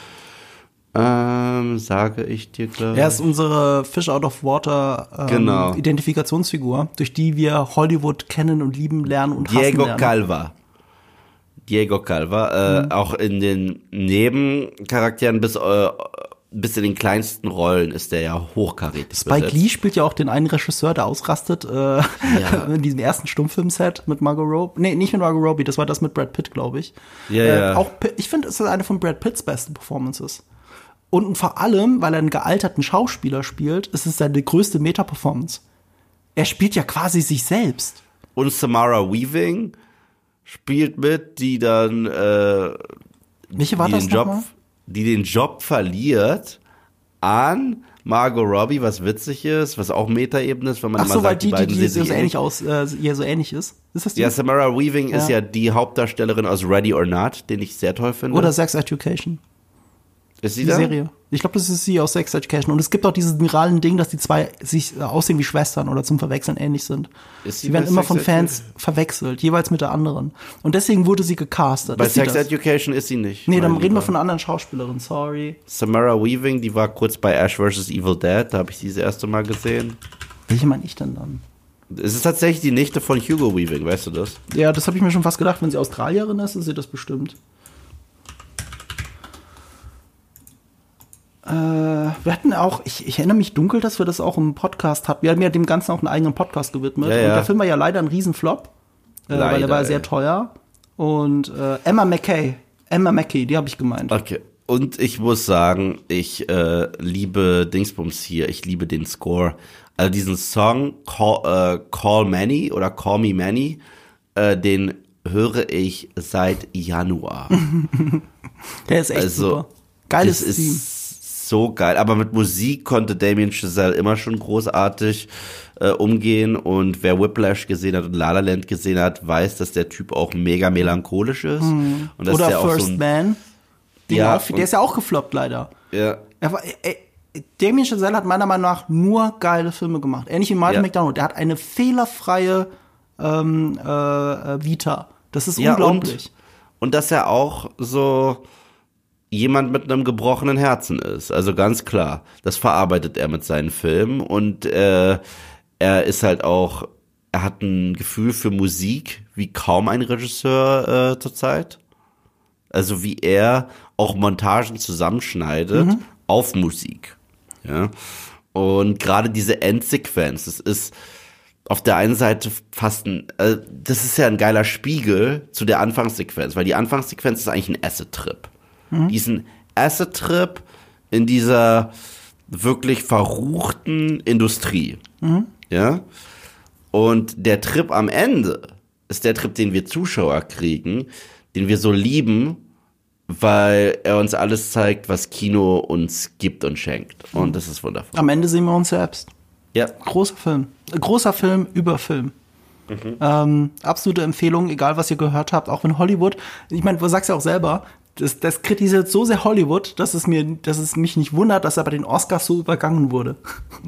Ähm, sage ich dir klar.
Er ist unsere Fish out of water ähm,
Genau.
Identifikationsfigur, durch die wir Hollywood kennen und lieben lernen und hassen
Diego
lernen.
Calva. Diego Calva, äh, auch in den Nebencharakteren bis, äh, bis in den kleinsten Rollen ist der ja hochkarätig
Spike
besetzt.
Lee spielt ja auch den einen Regisseur, der ausrastet äh, in diesem ersten Stummfilmset mit Margot Robbie. Nee, nicht mit Margot Robbie, das war das mit Brad Pitt, glaube ich.
Ja,
äh,
ja.
Auch, ich finde, es ist eine von Brad Pitts besten Performances. Und vor allem, weil er einen gealterten Schauspieler spielt, ist es seine größte Meta-Performance. Er spielt ja quasi sich selbst.
Und Samara Weaving spielt mit, die dann äh,
Welche war
die
das
den Job, die den Job verliert an Margot Robbie, was witzig ist, was auch Metaebene ist, wenn man
Ach
immer
so,
sagt,
die, die,
beiden
die
sehen
so
sich
ähnlich aus, äh, ja, so ähnlich ist. Ist das die?
Ja, Samara Weaving ist
Ja.
ja die Hauptdarstellerin aus Ready or Not, den ich sehr toll finde.
Oder Sex Education.
Ist sie
Die
da?
Serie. Ich glaube, das ist sie aus Sex Education. Und es gibt auch dieses viralen Ding, dass die zwei sich äh, aussehen wie Schwestern oder zum Verwechseln ähnlich sind.
Ist sie
sie werden immer
Sex
von
Edu-
Fans verwechselt, jeweils mit der anderen. Und deswegen wurde sie gecastet.
Bei
Ist
Sex? Education ist sie nicht.
Nee, dann reden wir von einer anderen Schauspielerin, sorry.
Samara Weaving, die war kurz bei Ash vs. Evil Dead, da habe ich sie das erste Mal gesehen.
Welche meine ich denn dann?
Es ist tatsächlich die Nichte von Hugo Weaving, weißt du das?
Ja, das habe ich mir schon fast gedacht. Wenn sie Australierin ist, ist sie das bestimmt. Wir hatten auch, ich, ich erinnere mich dunkel, dass wir das auch im Podcast hatten. Wir haben ja dem Ganzen auch einen eigenen Podcast gewidmet.
Ja,
Und
ja.
der Film war ja leider ein Riesenflop, äh, weil
Leider,
er war sehr teuer. Und äh, Emma McKay, Emma McKay, die habe ich gemeint.
Okay. Und ich muss sagen, ich äh, liebe Dingsbums hier, ich liebe den Score. Also diesen Song Call, äh, Call Manny oder Call Me Manny, äh, den höre ich seit Januar.
Der ist echt
Also,
super. Geiles
ist so geil. Aber mit Musik konnte Damien Chazelle immer schon großartig äh, umgehen. Und wer Whiplash gesehen hat und La La Land gesehen hat, weiß, dass der Typ auch mega melancholisch ist. Und dass
Oder
der auch
First
so ein,
Man. Den
Ja,
auch,
und-
der ist ja auch gefloppt, leider.
ja,
Er war, äh, Damien Chazelle hat meiner Meinung nach nur geile Filme gemacht. Ähnlich wie Martin
Ja.
McDonald. Der hat eine fehlerfreie ähm, äh, äh, Vita. Das ist
ja
unglaublich.
und, und dass er auch so jemand mit einem gebrochenen Herzen ist. Also ganz klar, das verarbeitet er mit seinen Filmen und äh, er ist halt auch, er hat ein Gefühl für Musik wie kaum ein Regisseur äh, zurzeit. Also wie er auch Montagen zusammenschneidet auf Musik. Ja. Und gerade diese Endsequenz, das ist auf der einen Seite fast ein, äh, das ist ja ein geiler Spiegel zu der Anfangssequenz, weil die Anfangssequenz ist eigentlich ein Acid-Trip. Mhm. Diesen Acid-Trip in dieser wirklich verruchten Industrie. Mhm. Ja. Und der Trip am Ende ist der Trip, den wir Zuschauer kriegen, den wir so lieben, weil er uns alles zeigt, was Kino uns gibt und schenkt. Und das ist wundervoll.
Am Ende sehen wir uns selbst.
Ja.
Großer Film. Großer Film über Film. Mhm. Ähm, absolute Empfehlung, egal was ihr gehört habt, auch wenn Hollywood, ich meine, du sagst ja auch selber, das, das kritisiert so sehr Hollywood, dass es mir, dass es mich nicht wundert, dass er bei den Oscars so übergangen wurde.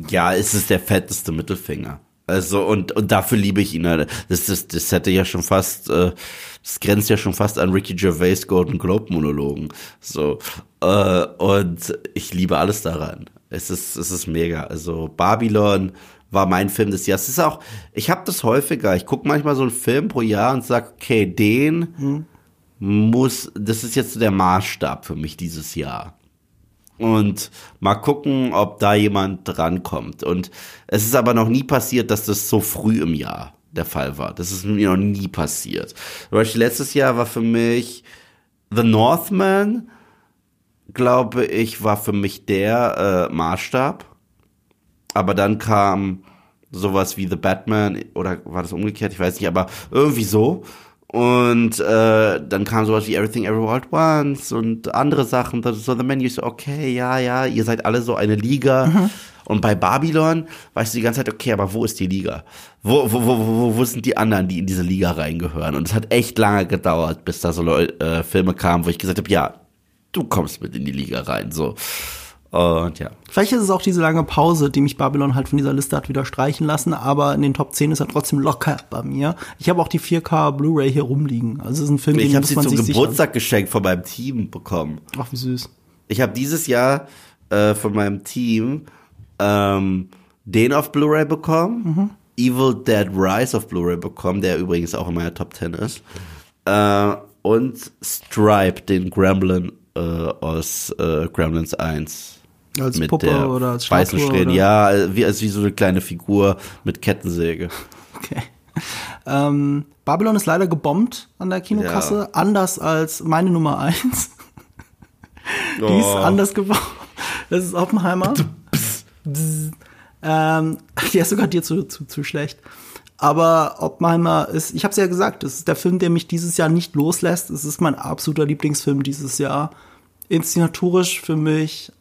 Ja, es ist der fetteste Mittelfinger. Also und und dafür liebe ich ihn. Das das das hätte ja schon fast, äh, das grenzt ja schon fast an Ricky Gervais Golden Globe Monologen. So äh, und ich liebe alles daran. Es ist es ist mega. Also Babylon war mein Film des Jahres. Es ist auch, ich habe das häufiger. Ich gucke manchmal so einen Film pro Jahr und sag, okay, den hm. Muss, das ist jetzt der Maßstab für mich dieses Jahr. Und mal gucken, ob da jemand drankommt. Und es ist aber noch nie passiert, dass das so früh im Jahr der Fall war. Das ist mir noch nie passiert. Zum Beispiel letztes Jahr war für mich The Northman, glaube ich, war für mich der äh, Maßstab. Aber dann kam sowas wie The Batman oder war das umgekehrt? Ich weiß nicht, aber irgendwie so. Und äh, dann kam sowas wie Everything Everywhere at Once und andere Sachen. So The Menu so, okay, ja, ja, ihr seid alle so eine Liga. Mhm. Und bei Babylon weißt du die ganze Zeit, okay, aber wo ist die Liga? Wo, wo, wo, wo, wo sind die anderen, die in diese Liga reingehören? Und es hat echt lange gedauert, bis da so Leute, äh, Filme kamen, wo ich gesagt habe, ja, du kommst mit in die Liga rein. So. Und ja.
Vielleicht ist es auch diese lange Pause, die mich Babylon halt von dieser Liste hat wieder streichen lassen, aber in den Top 10 ist er trotzdem locker bei mir. Ich habe auch die 4K Blu-ray hier rumliegen. Also es ist ein Film,
ich habe sie zum Geburtstag geschenkt von meinem Team bekommen.
Ach, wie süß.
Ich habe dieses Jahr äh, von meinem Team ähm, den auf Blu-ray bekommen, mhm. Evil Dead Rise auf Blu-ray bekommen, der übrigens auch in meiner Top 10 ist. Äh, und Stripe, den Gremlin äh, aus äh, Gremlins 1.
Als mit Puppe der oder als
weißen Strähnen. Ja, wie, als wie so eine kleine Figur mit Kettensäge.
Okay. Ähm, Babylon ist leider gebombt an der Kinokasse, ja. anders als meine Nummer 1. Die oh. ist anders gebombt. Das ist Oppenheimer. ähm, die ist sogar dir zu, zu, zu schlecht. Aber Oppenheimer ist, ich habe es ja gesagt, das ist der Film, der mich dieses Jahr nicht loslässt. Es ist mein absoluter Lieblingsfilm dieses Jahr. Inszenatorisch für mich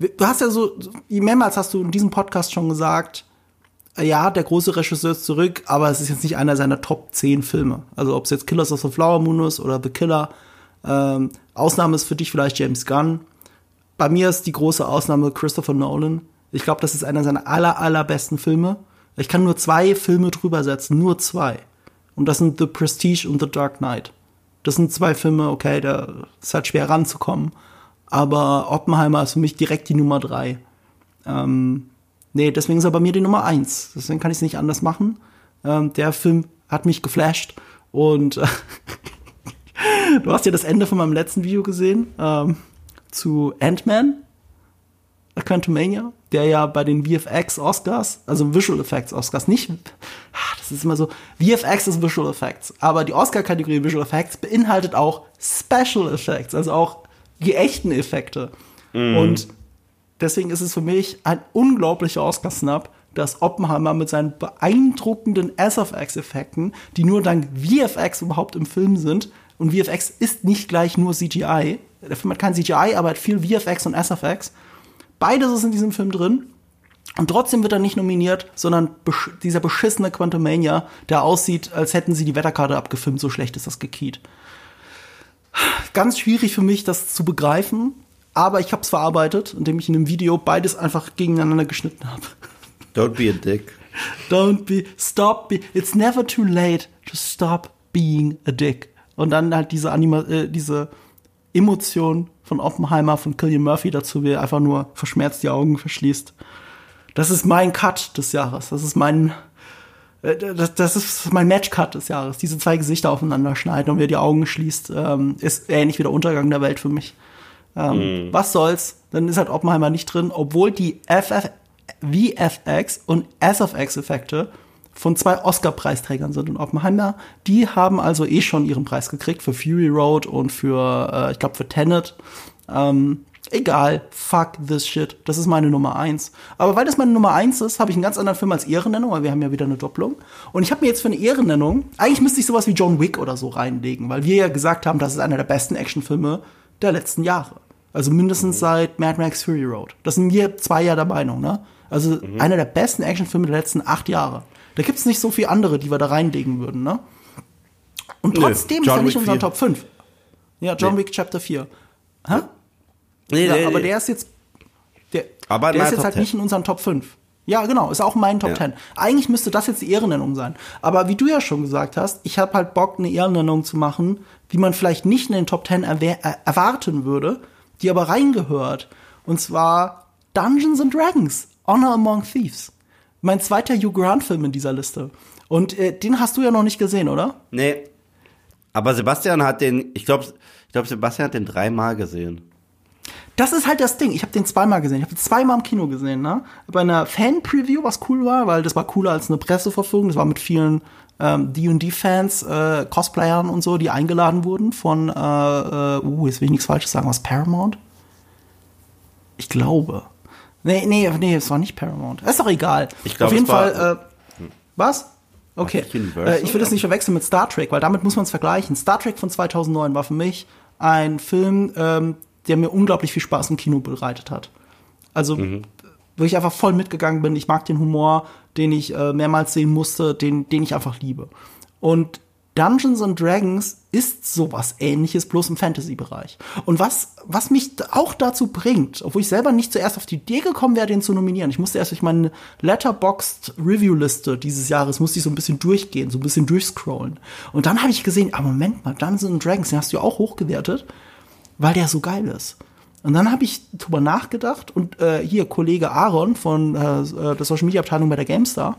Du hast ja so, mehrmals hast du in diesem Podcast schon gesagt, äh, ja, der große Regisseur ist zurück, aber es ist jetzt nicht einer seiner Top 10 Filme. Also ob es jetzt Killers of the Flower Moon ist oder The Killer. Ähm, Ausnahme ist für dich vielleicht James Gunn. Bei mir ist die große Ausnahme Christopher Nolan. Ich glaube, das ist einer seiner aller, allerbesten Filme. Ich kann nur zwei Filme drüber setzen, nur zwei. Und das sind The Prestige und The Dark Knight. Das sind zwei Filme, okay, da ist halt schwer ranzukommen aber Oppenheimer ist für mich direkt die Nummer drei. Ähm, nee, deswegen ist er bei mir die Nummer eins. Deswegen kann ich es nicht anders machen. Ähm, der Film hat mich geflasht und äh, du hast ja das Ende von meinem letzten Video gesehen ähm, zu Ant-Man, Quantumania, der ja bei den VFX Oscars, also Visual Effects Oscars, nicht, ah, das ist immer so, VFX ist Visual Effects, aber die Oscar-Kategorie Visual Effects beinhaltet auch Special Effects, also auch die echten Effekte. Mhm. Und deswegen ist es für mich ein unglaublicher Oscar-Snap, dass Oppenheimer mit seinen beeindruckenden SFX-Effekten, die nur dank VFX überhaupt im Film sind, und VFX ist nicht gleich nur CGI, der Film hat kein CGI, aber hat viel VFX und SFX. Beides ist in diesem Film drin. Und trotzdem wird er nicht nominiert, sondern besch dieser beschissene Quantumania, der aussieht, als hätten sie die Wetterkarte abgefilmt, so schlecht ist das gekiet ganz schwierig für mich, das zu begreifen. Aber ich habe es verarbeitet, indem ich in einem Video beides einfach gegeneinander geschnitten habe.
Don't be a dick.
Don't be, stop be, it's never too late to stop being a dick. Und dann halt diese Anima, äh, diese Emotion von Oppenheimer, von Killian Murphy dazu, wie er einfach nur verschmerzt die Augen verschließt. Das ist mein Cut des Jahres. Das ist mein, das, das ist mein Matchcut des Jahres. Diese zwei Gesichter aufeinander schneiden und wer die Augen schließt, ähm, ist ähnlich wie der Untergang der Welt für mich. Ähm, mm. Was soll's? Dann ist halt Oppenheimer nicht drin, obwohl die FF VFX und SFX-Effekte von zwei Oscar-Preisträgern sind. Und Oppenheimer, die haben also eh schon ihren Preis gekriegt für Fury Road und für, äh, ich glaube, für Tenet. Ähm, egal, fuck this shit. Das ist meine Nummer eins. Aber weil das meine Nummer eins ist, habe ich einen ganz anderen Film als Ehrennennung, weil wir haben ja wieder eine Doppelung. Und ich habe mir jetzt für eine Ehrennennung, eigentlich müsste ich sowas wie John Wick oder so reinlegen, weil wir ja gesagt haben, das ist einer der besten Actionfilme der letzten Jahre. Also mindestens seit Mad Max Fury Road. Das sind wir zwei ja der Meinung, ne? Also mhm. einer der besten Actionfilme der letzten acht Jahre. Da gibt's nicht so viele andere, die wir da reinlegen würden, ne? Und trotzdem nee, ist er nicht in unseren Top 5. Ja, John nee. Wick Chapter 4. Hä? Nee, ja, nee, aber nee. der ist jetzt. Der, aber der ist jetzt Top halt 10. nicht in unseren Top 5. Ja, genau, ist auch mein Top ja. 10. Eigentlich müsste das jetzt die Ehrennennung sein. Aber wie du ja schon gesagt hast, ich habe halt Bock, eine Ehrennennung zu machen, die man vielleicht nicht in den Top 10 äh, erwarten würde, die aber reingehört. Und zwar Dungeons and Dragons, Honor Among Thieves. Mein zweiter Hugh Grant-Film in dieser Liste. Und äh, den hast du ja noch nicht gesehen, oder?
Nee. Aber Sebastian hat den, ich glaube, ich glaube, Sebastian hat den dreimal gesehen.
Das ist halt das Ding. Ich habe den zweimal gesehen. Ich habe den zweimal im Kino gesehen, ne? Bei einer Fan-Preview, was cool war, weil das war cooler als eine Presseverfügung. Das war mit vielen ähm, D&D-Fans, äh, Cosplayern und so, die eingeladen wurden von, äh, äh, uh, jetzt will ich nichts Falsches sagen, was Paramount? Ich glaube. Nee, nee, nee, es war nicht Paramount. Ist doch egal.
Ich glaube,
Auf jeden Fall, äh, was? Okay. Äh, ich will das nicht verwechseln mit Star Trek, weil damit muss man es vergleichen. Star Trek von 2009 war für mich ein Film, ähm, der mir unglaublich viel Spaß im Kino bereitet hat. Also, mhm. wo ich einfach voll mitgegangen bin. Ich mag den Humor, den ich äh, mehrmals sehen musste, den, den ich einfach liebe. Und Dungeons and Dragons ist sowas ähnliches, bloß im Fantasy-Bereich. Und was, was mich auch dazu bringt, obwohl ich selber nicht zuerst auf die Idee gekommen wäre, den zu nominieren. Ich musste erst durch meine Letterboxd Review-Liste dieses Jahres, musste ich so ein bisschen durchgehen, so ein bisschen durchscrollen. Und dann habe ich gesehen, ah, Moment mal, Dungeons and Dragons, den hast du ja auch hochgewertet, weil der so geil ist. Und dann habe ich drüber nachgedacht und äh, hier Kollege Aaron von äh, äh der Social Media Abteilung bei der GameStar,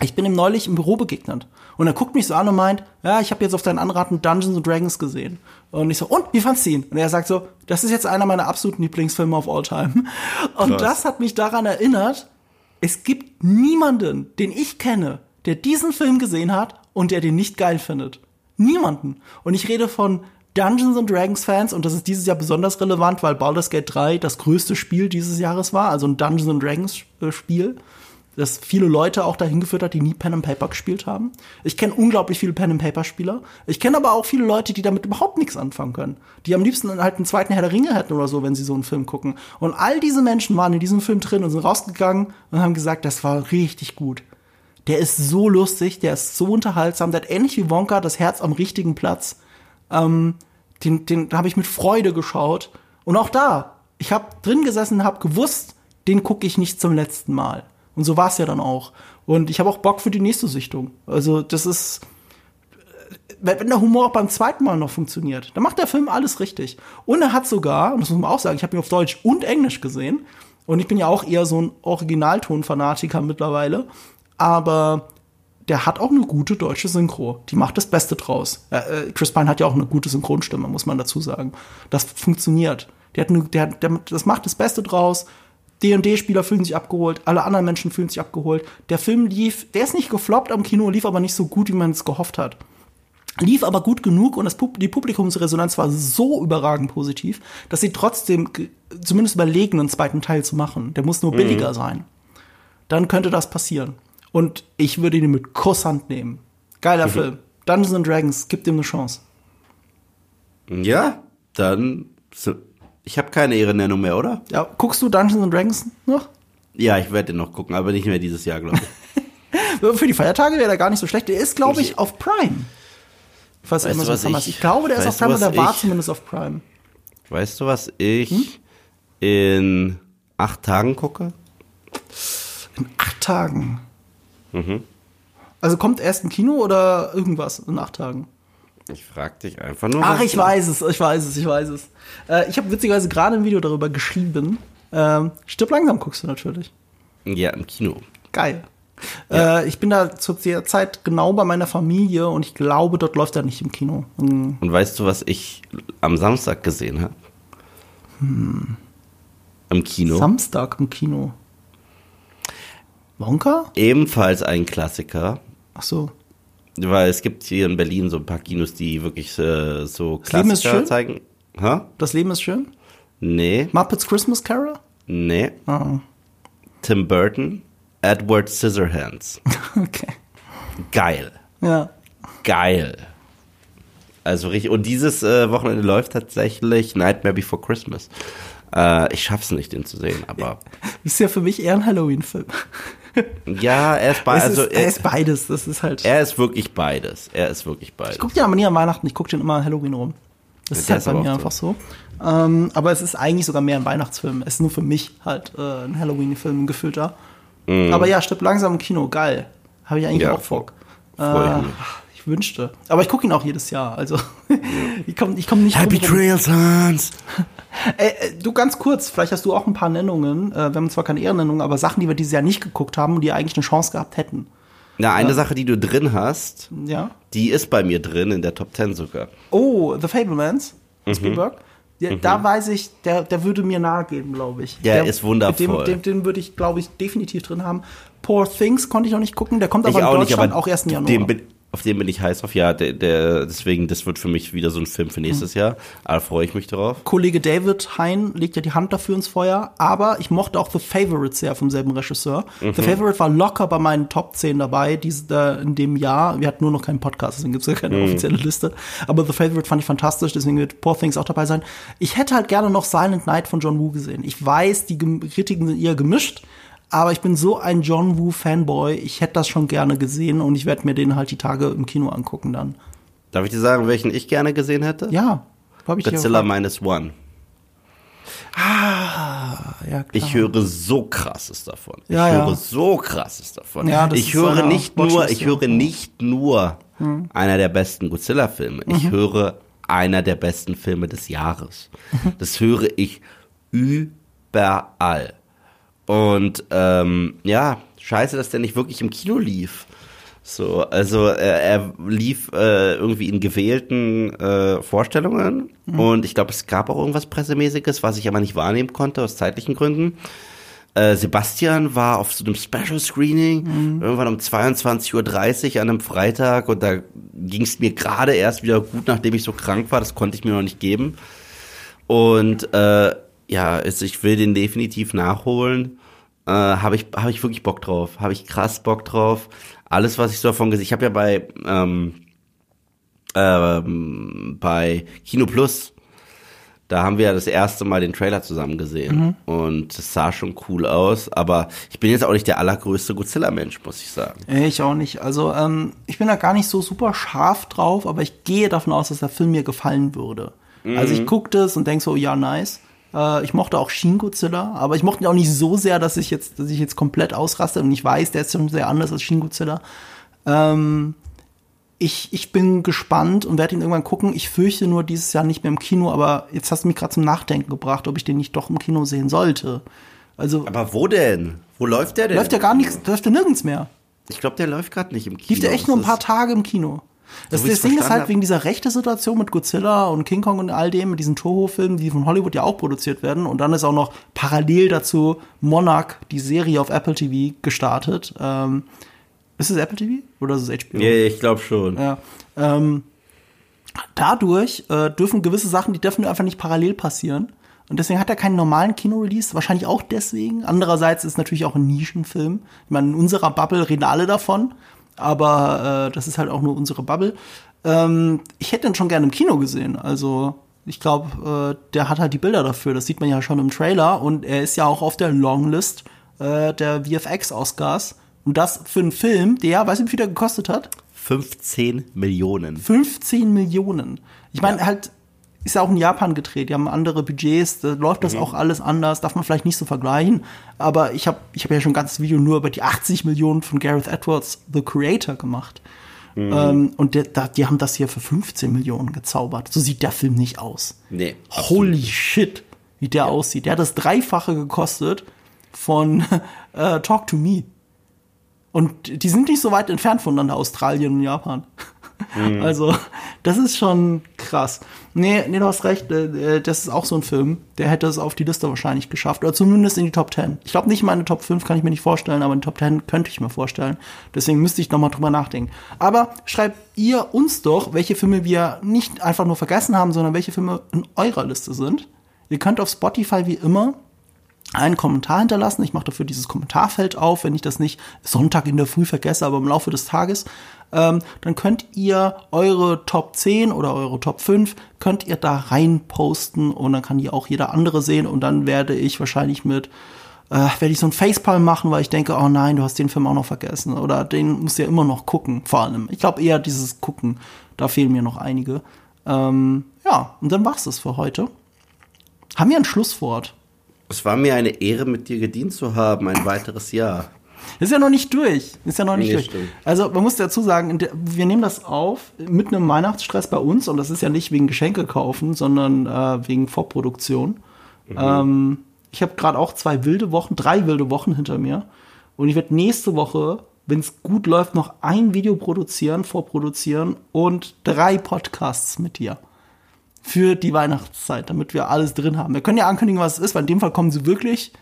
ich bin ihm neulich im Büro begegnet und er guckt mich so an und meint, ja, ich habe jetzt auf deinen Anraten Dungeons and Dragons gesehen. Und ich so, und wie fandst du ihn? Und er sagt so, das ist jetzt einer meiner absoluten Lieblingsfilme of all time. Und Krass. das hat mich daran erinnert, es gibt niemanden, den ich kenne, der diesen Film gesehen hat und der den nicht geil findet. Niemanden. Und ich rede von Dungeons and Dragons Fans und das ist dieses Jahr besonders relevant, weil Baldur's Gate 3 das größte Spiel dieses Jahres war, also ein Dungeons and Dragons äh, Spiel das viele Leute auch dahin geführt hat, die nie Pen and Paper gespielt haben. Ich kenne unglaublich viele Pen and Paper Spieler. Ich kenne aber auch viele Leute, die damit überhaupt nichts anfangen können. Die am liebsten halt einen zweiten Herr der Ringe hätten oder so, wenn sie so einen Film gucken. Und all diese Menschen waren in diesem Film drin und sind rausgegangen und haben gesagt, das war richtig gut. Der ist so lustig, der ist so unterhaltsam, der hat ähnlich wie Wonka das Herz am richtigen Platz. Ähm, den den habe ich mit Freude geschaut. Und auch da, ich habe drin gesessen, habe gewusst, den gucke ich nicht zum letzten Mal. Und so war es ja dann auch. Und ich habe auch Bock für die nächste Sichtung. Also das ist, wenn der Humor auch beim zweiten Mal noch funktioniert, dann macht der Film alles richtig. Und er hat sogar, und das muss man auch sagen, ich habe ihn auf Deutsch und Englisch gesehen. Und ich bin ja auch eher so ein Originalton-Fanatiker mittlerweile. Aber der hat auch eine gute deutsche Synchro. Die macht das Beste draus. Äh, Chris Pine hat ja auch eine gute Synchronstimme, muss man dazu sagen. Das funktioniert. Der hat eine, der, der, das macht das Beste draus. D&D-Spieler fühlen sich abgeholt, alle anderen Menschen fühlen sich abgeholt. Der Film lief, der ist nicht gefloppt am Kino, lief aber nicht so gut, wie man es gehofft hat. Lief aber gut genug und das Pub die Publikumsresonanz war so überragend positiv, dass sie trotzdem zumindest überlegen, einen zweiten Teil zu machen. Der muss nur mhm. billiger sein. Dann könnte das passieren. Und ich würde ihn mit Kusshand nehmen. Geiler mhm. Film. Dungeons and Dragons, gibt ihm eine Chance.
Ja, dann ich habe keine Ehrennennung mehr, oder?
Ja, guckst du Dungeons and Dragons noch?
Ja, ich werde den noch gucken, aber nicht mehr dieses Jahr, glaube
ich. Für die Feiertage wäre der gar nicht so schlecht. Der ist, glaube ich, auf Prime. Falls weißt du, was ich, ich glaube, der ist auf Prime, aber der war zumindest auf Prime.
Weißt du, was ich hm? in acht Tagen gucke?
In acht Tagen? Mhm. Also kommt erst ein Kino oder irgendwas in acht Tagen?
Ich frag dich einfach nur.
Ach, ich weiß es, ich weiß es, ich weiß es. Äh, ich habe witzigerweise gerade ein Video darüber geschrieben. Ähm, Stirb langsam guckst du natürlich.
Ja, im Kino.
Geil. Ja. Äh, ich bin da zur Zeit genau bei meiner Familie und ich glaube, dort läuft er nicht im Kino.
Mhm. Und weißt du, was ich am Samstag gesehen habe? Hm. Im Kino.
Samstag im Kino. Wonka?
Ebenfalls ein Klassiker.
Ach so.
Weil es gibt hier in Berlin so ein paar Kinos, die wirklich äh, so
Das Leben ist
Klassiker
schön?
zeigen. Hä?
Das Leben ist schön?
Nee,
Muppets Christmas Carol?
nee.
Ah,
Tim Burton, Edward Scissorhands.
okay.
Geil.
Ja.
Geil. Also richtig. Und dieses äh, Wochenende läuft tatsächlich Nightmare Before Christmas. Äh, ich schaff's nicht, den zu sehen, aber
Ist ja für mich eher ein Halloween-Film.
ja, er ist,
Es
also
ist, er
er,
ist beides. Das ist halt.
er ist wirklich beides. Er ist wirklich beides.
Ich gucke den aber nie an Weihnachten, ich gucke den immer an Halloween rum. Das
Ja,
ist halt bei mir einfach so. Ähm, aber es ist eigentlich sogar mehr ein Weihnachtsfilm. Es ist nur für mich halt äh, ein Halloween-Film, ein gefüllter. Aber ja, stirb langsam im Kino, geil. Habe ich eigentlich.
Ja,
auch Bock. Äh, wünschte. Aber ich gucke ihn auch jedes Jahr. Also ich komme ich komm nicht
Happy. Trails, Hans!
Ey, äh, du ganz kurz, vielleicht hast du auch ein paar Nennungen. Äh, wir haben zwar keine Ehrennennungen, aber Sachen, die wir dieses Jahr nicht geguckt haben und die eigentlich eine Chance gehabt hätten.
Na, eine Sache, die du drin hast,
Ja.
die ist bei mir drin, in der Top 10 sogar.
Oh, The Fablemans,
Mhm.
Spielberg. Ja, Da weiß ich, der, der würde mir nahe gehen, glaube ich.
Der ist wundervoll.
Den, den, würde ich, glaube ich, definitiv drin haben. Poor Things konnte ich noch nicht gucken. Der kommt aber
ich
in
auch nicht,
Deutschland
aber
auch erst im Januar.
Den bin, auf den bin ich heiß auf. Ja, der, der, deswegen, das wird für mich wieder so ein Film für nächstes
Mhm.
Jahr. Aber freue ich mich drauf.
Kollege David Hein legt ja die Hand dafür ins Feuer, aber ich mochte auch The Favorite sehr vom selben Regisseur.
Mhm.
The Favorite war locker bei meinen Top 10 dabei diese, äh, in dem Jahr. Wir hatten nur noch keinen Podcast, deswegen gibt es ja keine
Mhm.
offizielle Liste. Aber The Favorite fand ich fantastisch, deswegen wird Poor Things auch dabei sein. Ich hätte halt gerne noch Silent Night von John Woo gesehen. Ich weiß, die Kritiken sind eher gemischt. Aber ich bin so ein John Woo-Fanboy, ich hätte das schon gerne gesehen und ich werde mir den halt die Tage im Kino angucken dann.
Darf ich dir sagen, welchen ich gerne gesehen hätte?
Ja, habe ich
Godzilla. Minus One.
Ah, ja, klar.
Ich höre so krasses davon. Ich
Ja, ja.
höre so krasses davon.
Ja, das
ich höre nicht nur, ich höre nicht nur
Hm.
einer der besten Godzilla-Filme. Ich
Mhm.
höre einer der besten Filme des Jahres.
Mhm.
Das höre ich überall. Und ähm, ja, scheiße, dass der nicht wirklich im Kino lief. So, also er, er lief äh, irgendwie in gewählten äh, Vorstellungen und ich glaube, es gab auch irgendwas Pressemäßiges, was ich aber nicht wahrnehmen konnte aus zeitlichen Gründen. Äh, Sebastian war auf so einem Special Screening irgendwann um 22.30 Uhr an einem Freitag und da ging es mir gerade erst wieder gut, nachdem ich so krank war. Das konnte ich mir noch nicht geben. Und äh, ja, also ich will den definitiv nachholen. Äh, habe ich, hab ich wirklich Bock drauf. Habe ich krass Bock drauf. Alles, was ich so davon gesehen ich habe ja bei, ähm, ähm, bei Kino Plus, da haben wir ja das erste Mal den Trailer zusammen gesehen. Und es sah schon cool aus. Aber ich bin jetzt auch nicht der allergrößte Godzilla-Mensch, muss ich sagen.
Äh, Ich auch nicht. Also, ähm, ich bin da gar nicht so super scharf drauf, aber ich gehe davon aus, dass der Film mir gefallen würde. Also, ich gucke das und denke so, ja, nice. Äh, ich mochte auch Shin Godzilla, aber ich mochte ihn auch nicht so sehr, dass ich jetzt, dass ich jetzt komplett ausraste und ich weiß, der ist schon sehr anders als Shin Godzilla. Ähm, ich, ich bin gespannt und werde ihn irgendwann gucken. Ich fürchte nur dieses Jahr nicht mehr im Kino, aber jetzt hast du mich gerade zum Nachdenken gebracht, ob ich den nicht doch im Kino sehen sollte. Also
Aber wo denn? Wo läuft der denn?
läuft ja gar nichts, läuft ja nirgends mehr.
Ich glaube, der läuft gerade nicht im Kino.
Lief der echt nur ein paar Tage im Kino. Das,
wie
das Ding ist halt
hab-
wegen dieser rechte Situation mit Godzilla und King Kong und all dem, mit diesen Toho-Filmen, die von Hollywood ja auch produziert werden. Und dann ist auch noch parallel dazu Monarch, die Serie auf Apple TV, gestartet. Ähm, ist es Apple TV oder ist es HBO?
Ja, ich glaube schon.
Ja. Ähm, dadurch äh, dürfen gewisse Sachen, die dürfen einfach nicht parallel passieren. Und deswegen hat er keinen normalen Kino-Release, wahrscheinlich auch deswegen. Andererseits ist es natürlich auch ein Nischenfilm. Ich meine, in unserer Bubble reden alle davon, aber äh, das ist halt auch nur unsere Bubble. Ähm, ich hätte ihn schon gerne im Kino gesehen. Also ich glaube, äh, der hat halt die Bilder dafür. Das sieht man ja schon im Trailer. Und er ist ja auch auf der Longlist äh, der VFX-Oscars. Und das für einen Film, der, weißt du, wie viel der gekostet hat?
15 Millionen.
15 Millionen. Ich meine, halt, ist ja auch in Japan gedreht, die haben andere Budgets, da läuft das auch alles anders, darf man vielleicht nicht so vergleichen. Aber ich habe ich hab ja schon ein ganzes Video nur über die 80 Millionen von Gareth Edwards, The Creator, gemacht. Ähm, und der, da, die haben das hier für 15 Millionen gezaubert. So sieht der Film nicht aus.
Nee.
Holy shit, wie der aussieht. Der hat das Dreifache gekostet von äh, Talk to Me. Und die sind nicht so weit entfernt voneinander, Australien und Japan. Mhm. Also, das ist schon krass. Nee, nee, du hast recht, äh, äh, das ist auch so ein Film, der hätte es auf die Liste wahrscheinlich geschafft. Oder zumindest in die Top 10. Ich glaube nicht meine Top 5 kann ich mir nicht vorstellen, aber in die Top 10 könnte ich mir vorstellen. Deswegen müsste ich nochmal drüber nachdenken. Aber schreibt ihr uns doch, welche Filme wir nicht einfach nur vergessen haben, sondern welche Filme in eurer Liste sind. Ihr könnt auf Spotify wie immer einen Kommentar hinterlassen. Ich mache dafür dieses Kommentarfeld auf, wenn ich das nicht Sonntag in der Früh vergesse, aber im Laufe des Tages. Ähm, dann könnt ihr eure Top 10 oder eure Top 5 könnt ihr da rein posten und dann kann die auch jeder andere sehen und dann werde ich wahrscheinlich mit äh, werde ich so ein Facepalm machen, weil ich denke, oh nein, du hast den Film auch noch vergessen oder den musst du ja immer noch gucken, vor allem. Ich glaube eher dieses Gucken, da fehlen mir noch einige. Ähm, ja, und dann war's das für heute. Haben wir ein Schlusswort?
Es war mir eine Ehre, mit dir gedient zu haben, ein weiteres Jahr.
Ist ja noch nicht durch. Ist ja noch nicht
Nee,
durch.
stimmt.
Also man muss dazu sagen, wir nehmen das auf mit einem Weihnachtsstress bei uns und das ist ja nicht wegen Geschenke kaufen, sondern äh, wegen Vorproduktion. Ähm, ich habe gerade auch zwei wilde Wochen, drei wilde Wochen hinter mir und ich werde nächste Woche, wenn es gut läuft, noch ein Video produzieren, vorproduzieren und drei Podcasts mit dir für die Weihnachtszeit, damit wir alles drin haben. Wir können ja ankündigen, was es ist, weil in dem Fall kommen sie wirklich.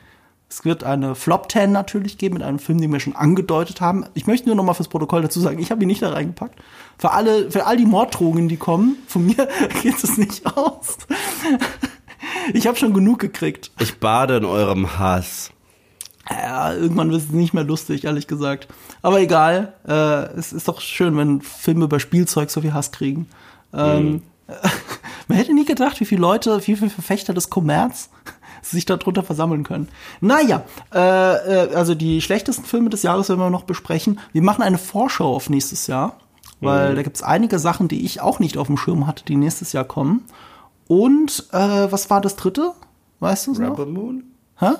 Es wird eine Flop 10 natürlich geben mit einem Film, den wir schon angedeutet haben. Ich möchte nur noch mal fürs Protokoll dazu sagen, ich habe ihn nicht da reingepackt. Für alle, für all die Morddrohungen, die kommen, von mir geht es nicht aus. Ich habe schon genug gekriegt.
Ich bade in eurem Hass.
Ja, irgendwann wird es nicht mehr lustig, ehrlich gesagt. Aber egal, äh, es ist doch schön, wenn Filme über Spielzeug so viel Hass kriegen. Ähm, man hätte nie gedacht, wie viele Leute, wie viele Verfechter des Kommerz sich darunter versammeln können. Naja, äh, äh, also die schlechtesten Filme des Jahres werden wir noch besprechen. Wir machen eine Vorschau auf nächstes Jahr, weil da gibt es einige Sachen, die ich auch nicht auf dem Schirm hatte, die nächstes Jahr kommen. Und äh, was war das dritte? Weißt du es noch?
Rebel Moon?
Hä?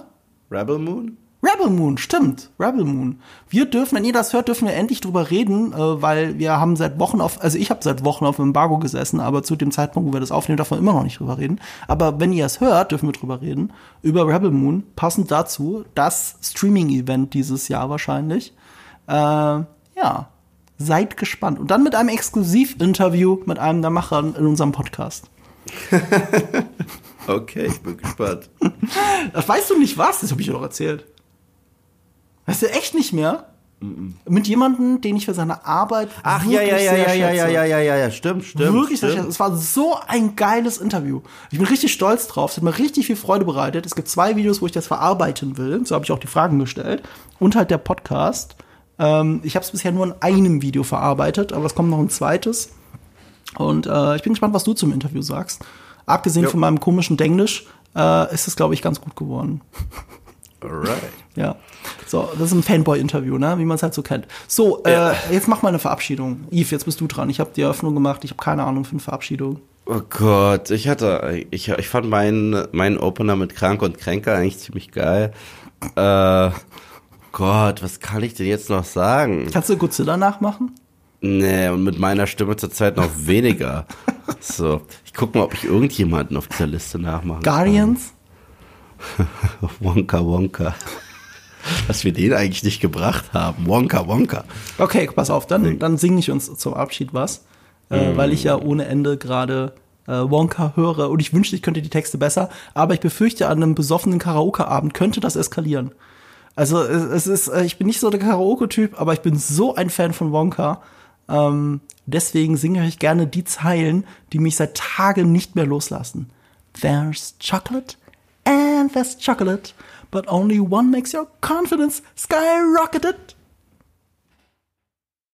Rebel Moon?
Rebel Moon, stimmt. Rebel Moon. Wir dürfen, wenn ihr das hört, dürfen wir endlich drüber reden, äh, weil wir haben seit Wochen auf, also ich habe seit Wochen auf dem Embargo gesessen, aber zu dem Zeitpunkt, wo wir das aufnehmen, darf man immer noch nicht drüber reden. Aber wenn ihr es hört, dürfen wir drüber reden. Über Rebel Moon, passend dazu, das Streaming-Event dieses Jahr wahrscheinlich. Äh, ja, seid gespannt. Und dann mit einem Exklusiv-Interview mit einem der Macher in unserem Podcast.
Okay, ich bin gespannt.
Das weißt du nicht was? Das habe ich dir doch erzählt. Weißt du echt nicht mehr? Mit jemandem, den ich für seine Arbeit
Ach ja, ja, ja,
sehr
ja, ja, ja, ja, ja, ja, ja, stimmt, stimmt.
Wirklich sehr
stimmt.
schätze. Es war so ein geiles Interview. Ich bin richtig stolz drauf. Es hat mir richtig viel Freude bereitet. Es gibt zwei Videos, wo ich das verarbeiten will. So habe ich auch die Fragen gestellt. Und halt der Podcast. Ähm, ich habe es bisher nur in einem Video verarbeitet, aber es kommt noch ein zweites. Und äh, ich bin gespannt, was du zum Interview sagst. Abgesehen
Jo.
von meinem komischen Denglisch äh, ist es, glaube ich, ganz gut geworden.
Alright.
Ja. So, das ist ein Fanboy-Interview, ne? Wie man es halt so kennt. So,
Ja.
äh, jetzt mach mal eine Verabschiedung. Yves, jetzt bist du dran. Ich habe die Eröffnung gemacht. Ich habe keine Ahnung für eine Verabschiedung.
Oh Gott, ich hatte, ich, ich fand meinen, meinen Opener mit Krank und Kränker eigentlich ziemlich geil. Äh, Gott, was kann ich denn jetzt noch sagen?
Kannst du Godzilla nachmachen?
Nee, und mit meiner Stimme zurzeit noch weniger. so, ich guck mal, ob ich irgendjemanden auf dieser Liste nachmachen
Guardians?
kann. Wonka Wonka. Dass wir den eigentlich nicht gebracht haben. Wonka Wonka.
Okay, pass auf, dann, dann singe ich uns zum Abschied was. Äh, weil ich ja ohne Ende gerade äh, Wonka höre und ich wünschte, ich könnte die Texte besser, aber ich befürchte, an einem besoffenen Karaoke-Abend könnte das eskalieren. Also es, es ist, äh, ich bin nicht so der Karaoke-Typ, aber ich bin so ein Fan von Wonka. Ähm, deswegen singe ich gerne die Zeilen, die mich seit Tagen nicht mehr loslassen. There's chocolate and there's chocolate, but only one makes your confidence skyrocketed.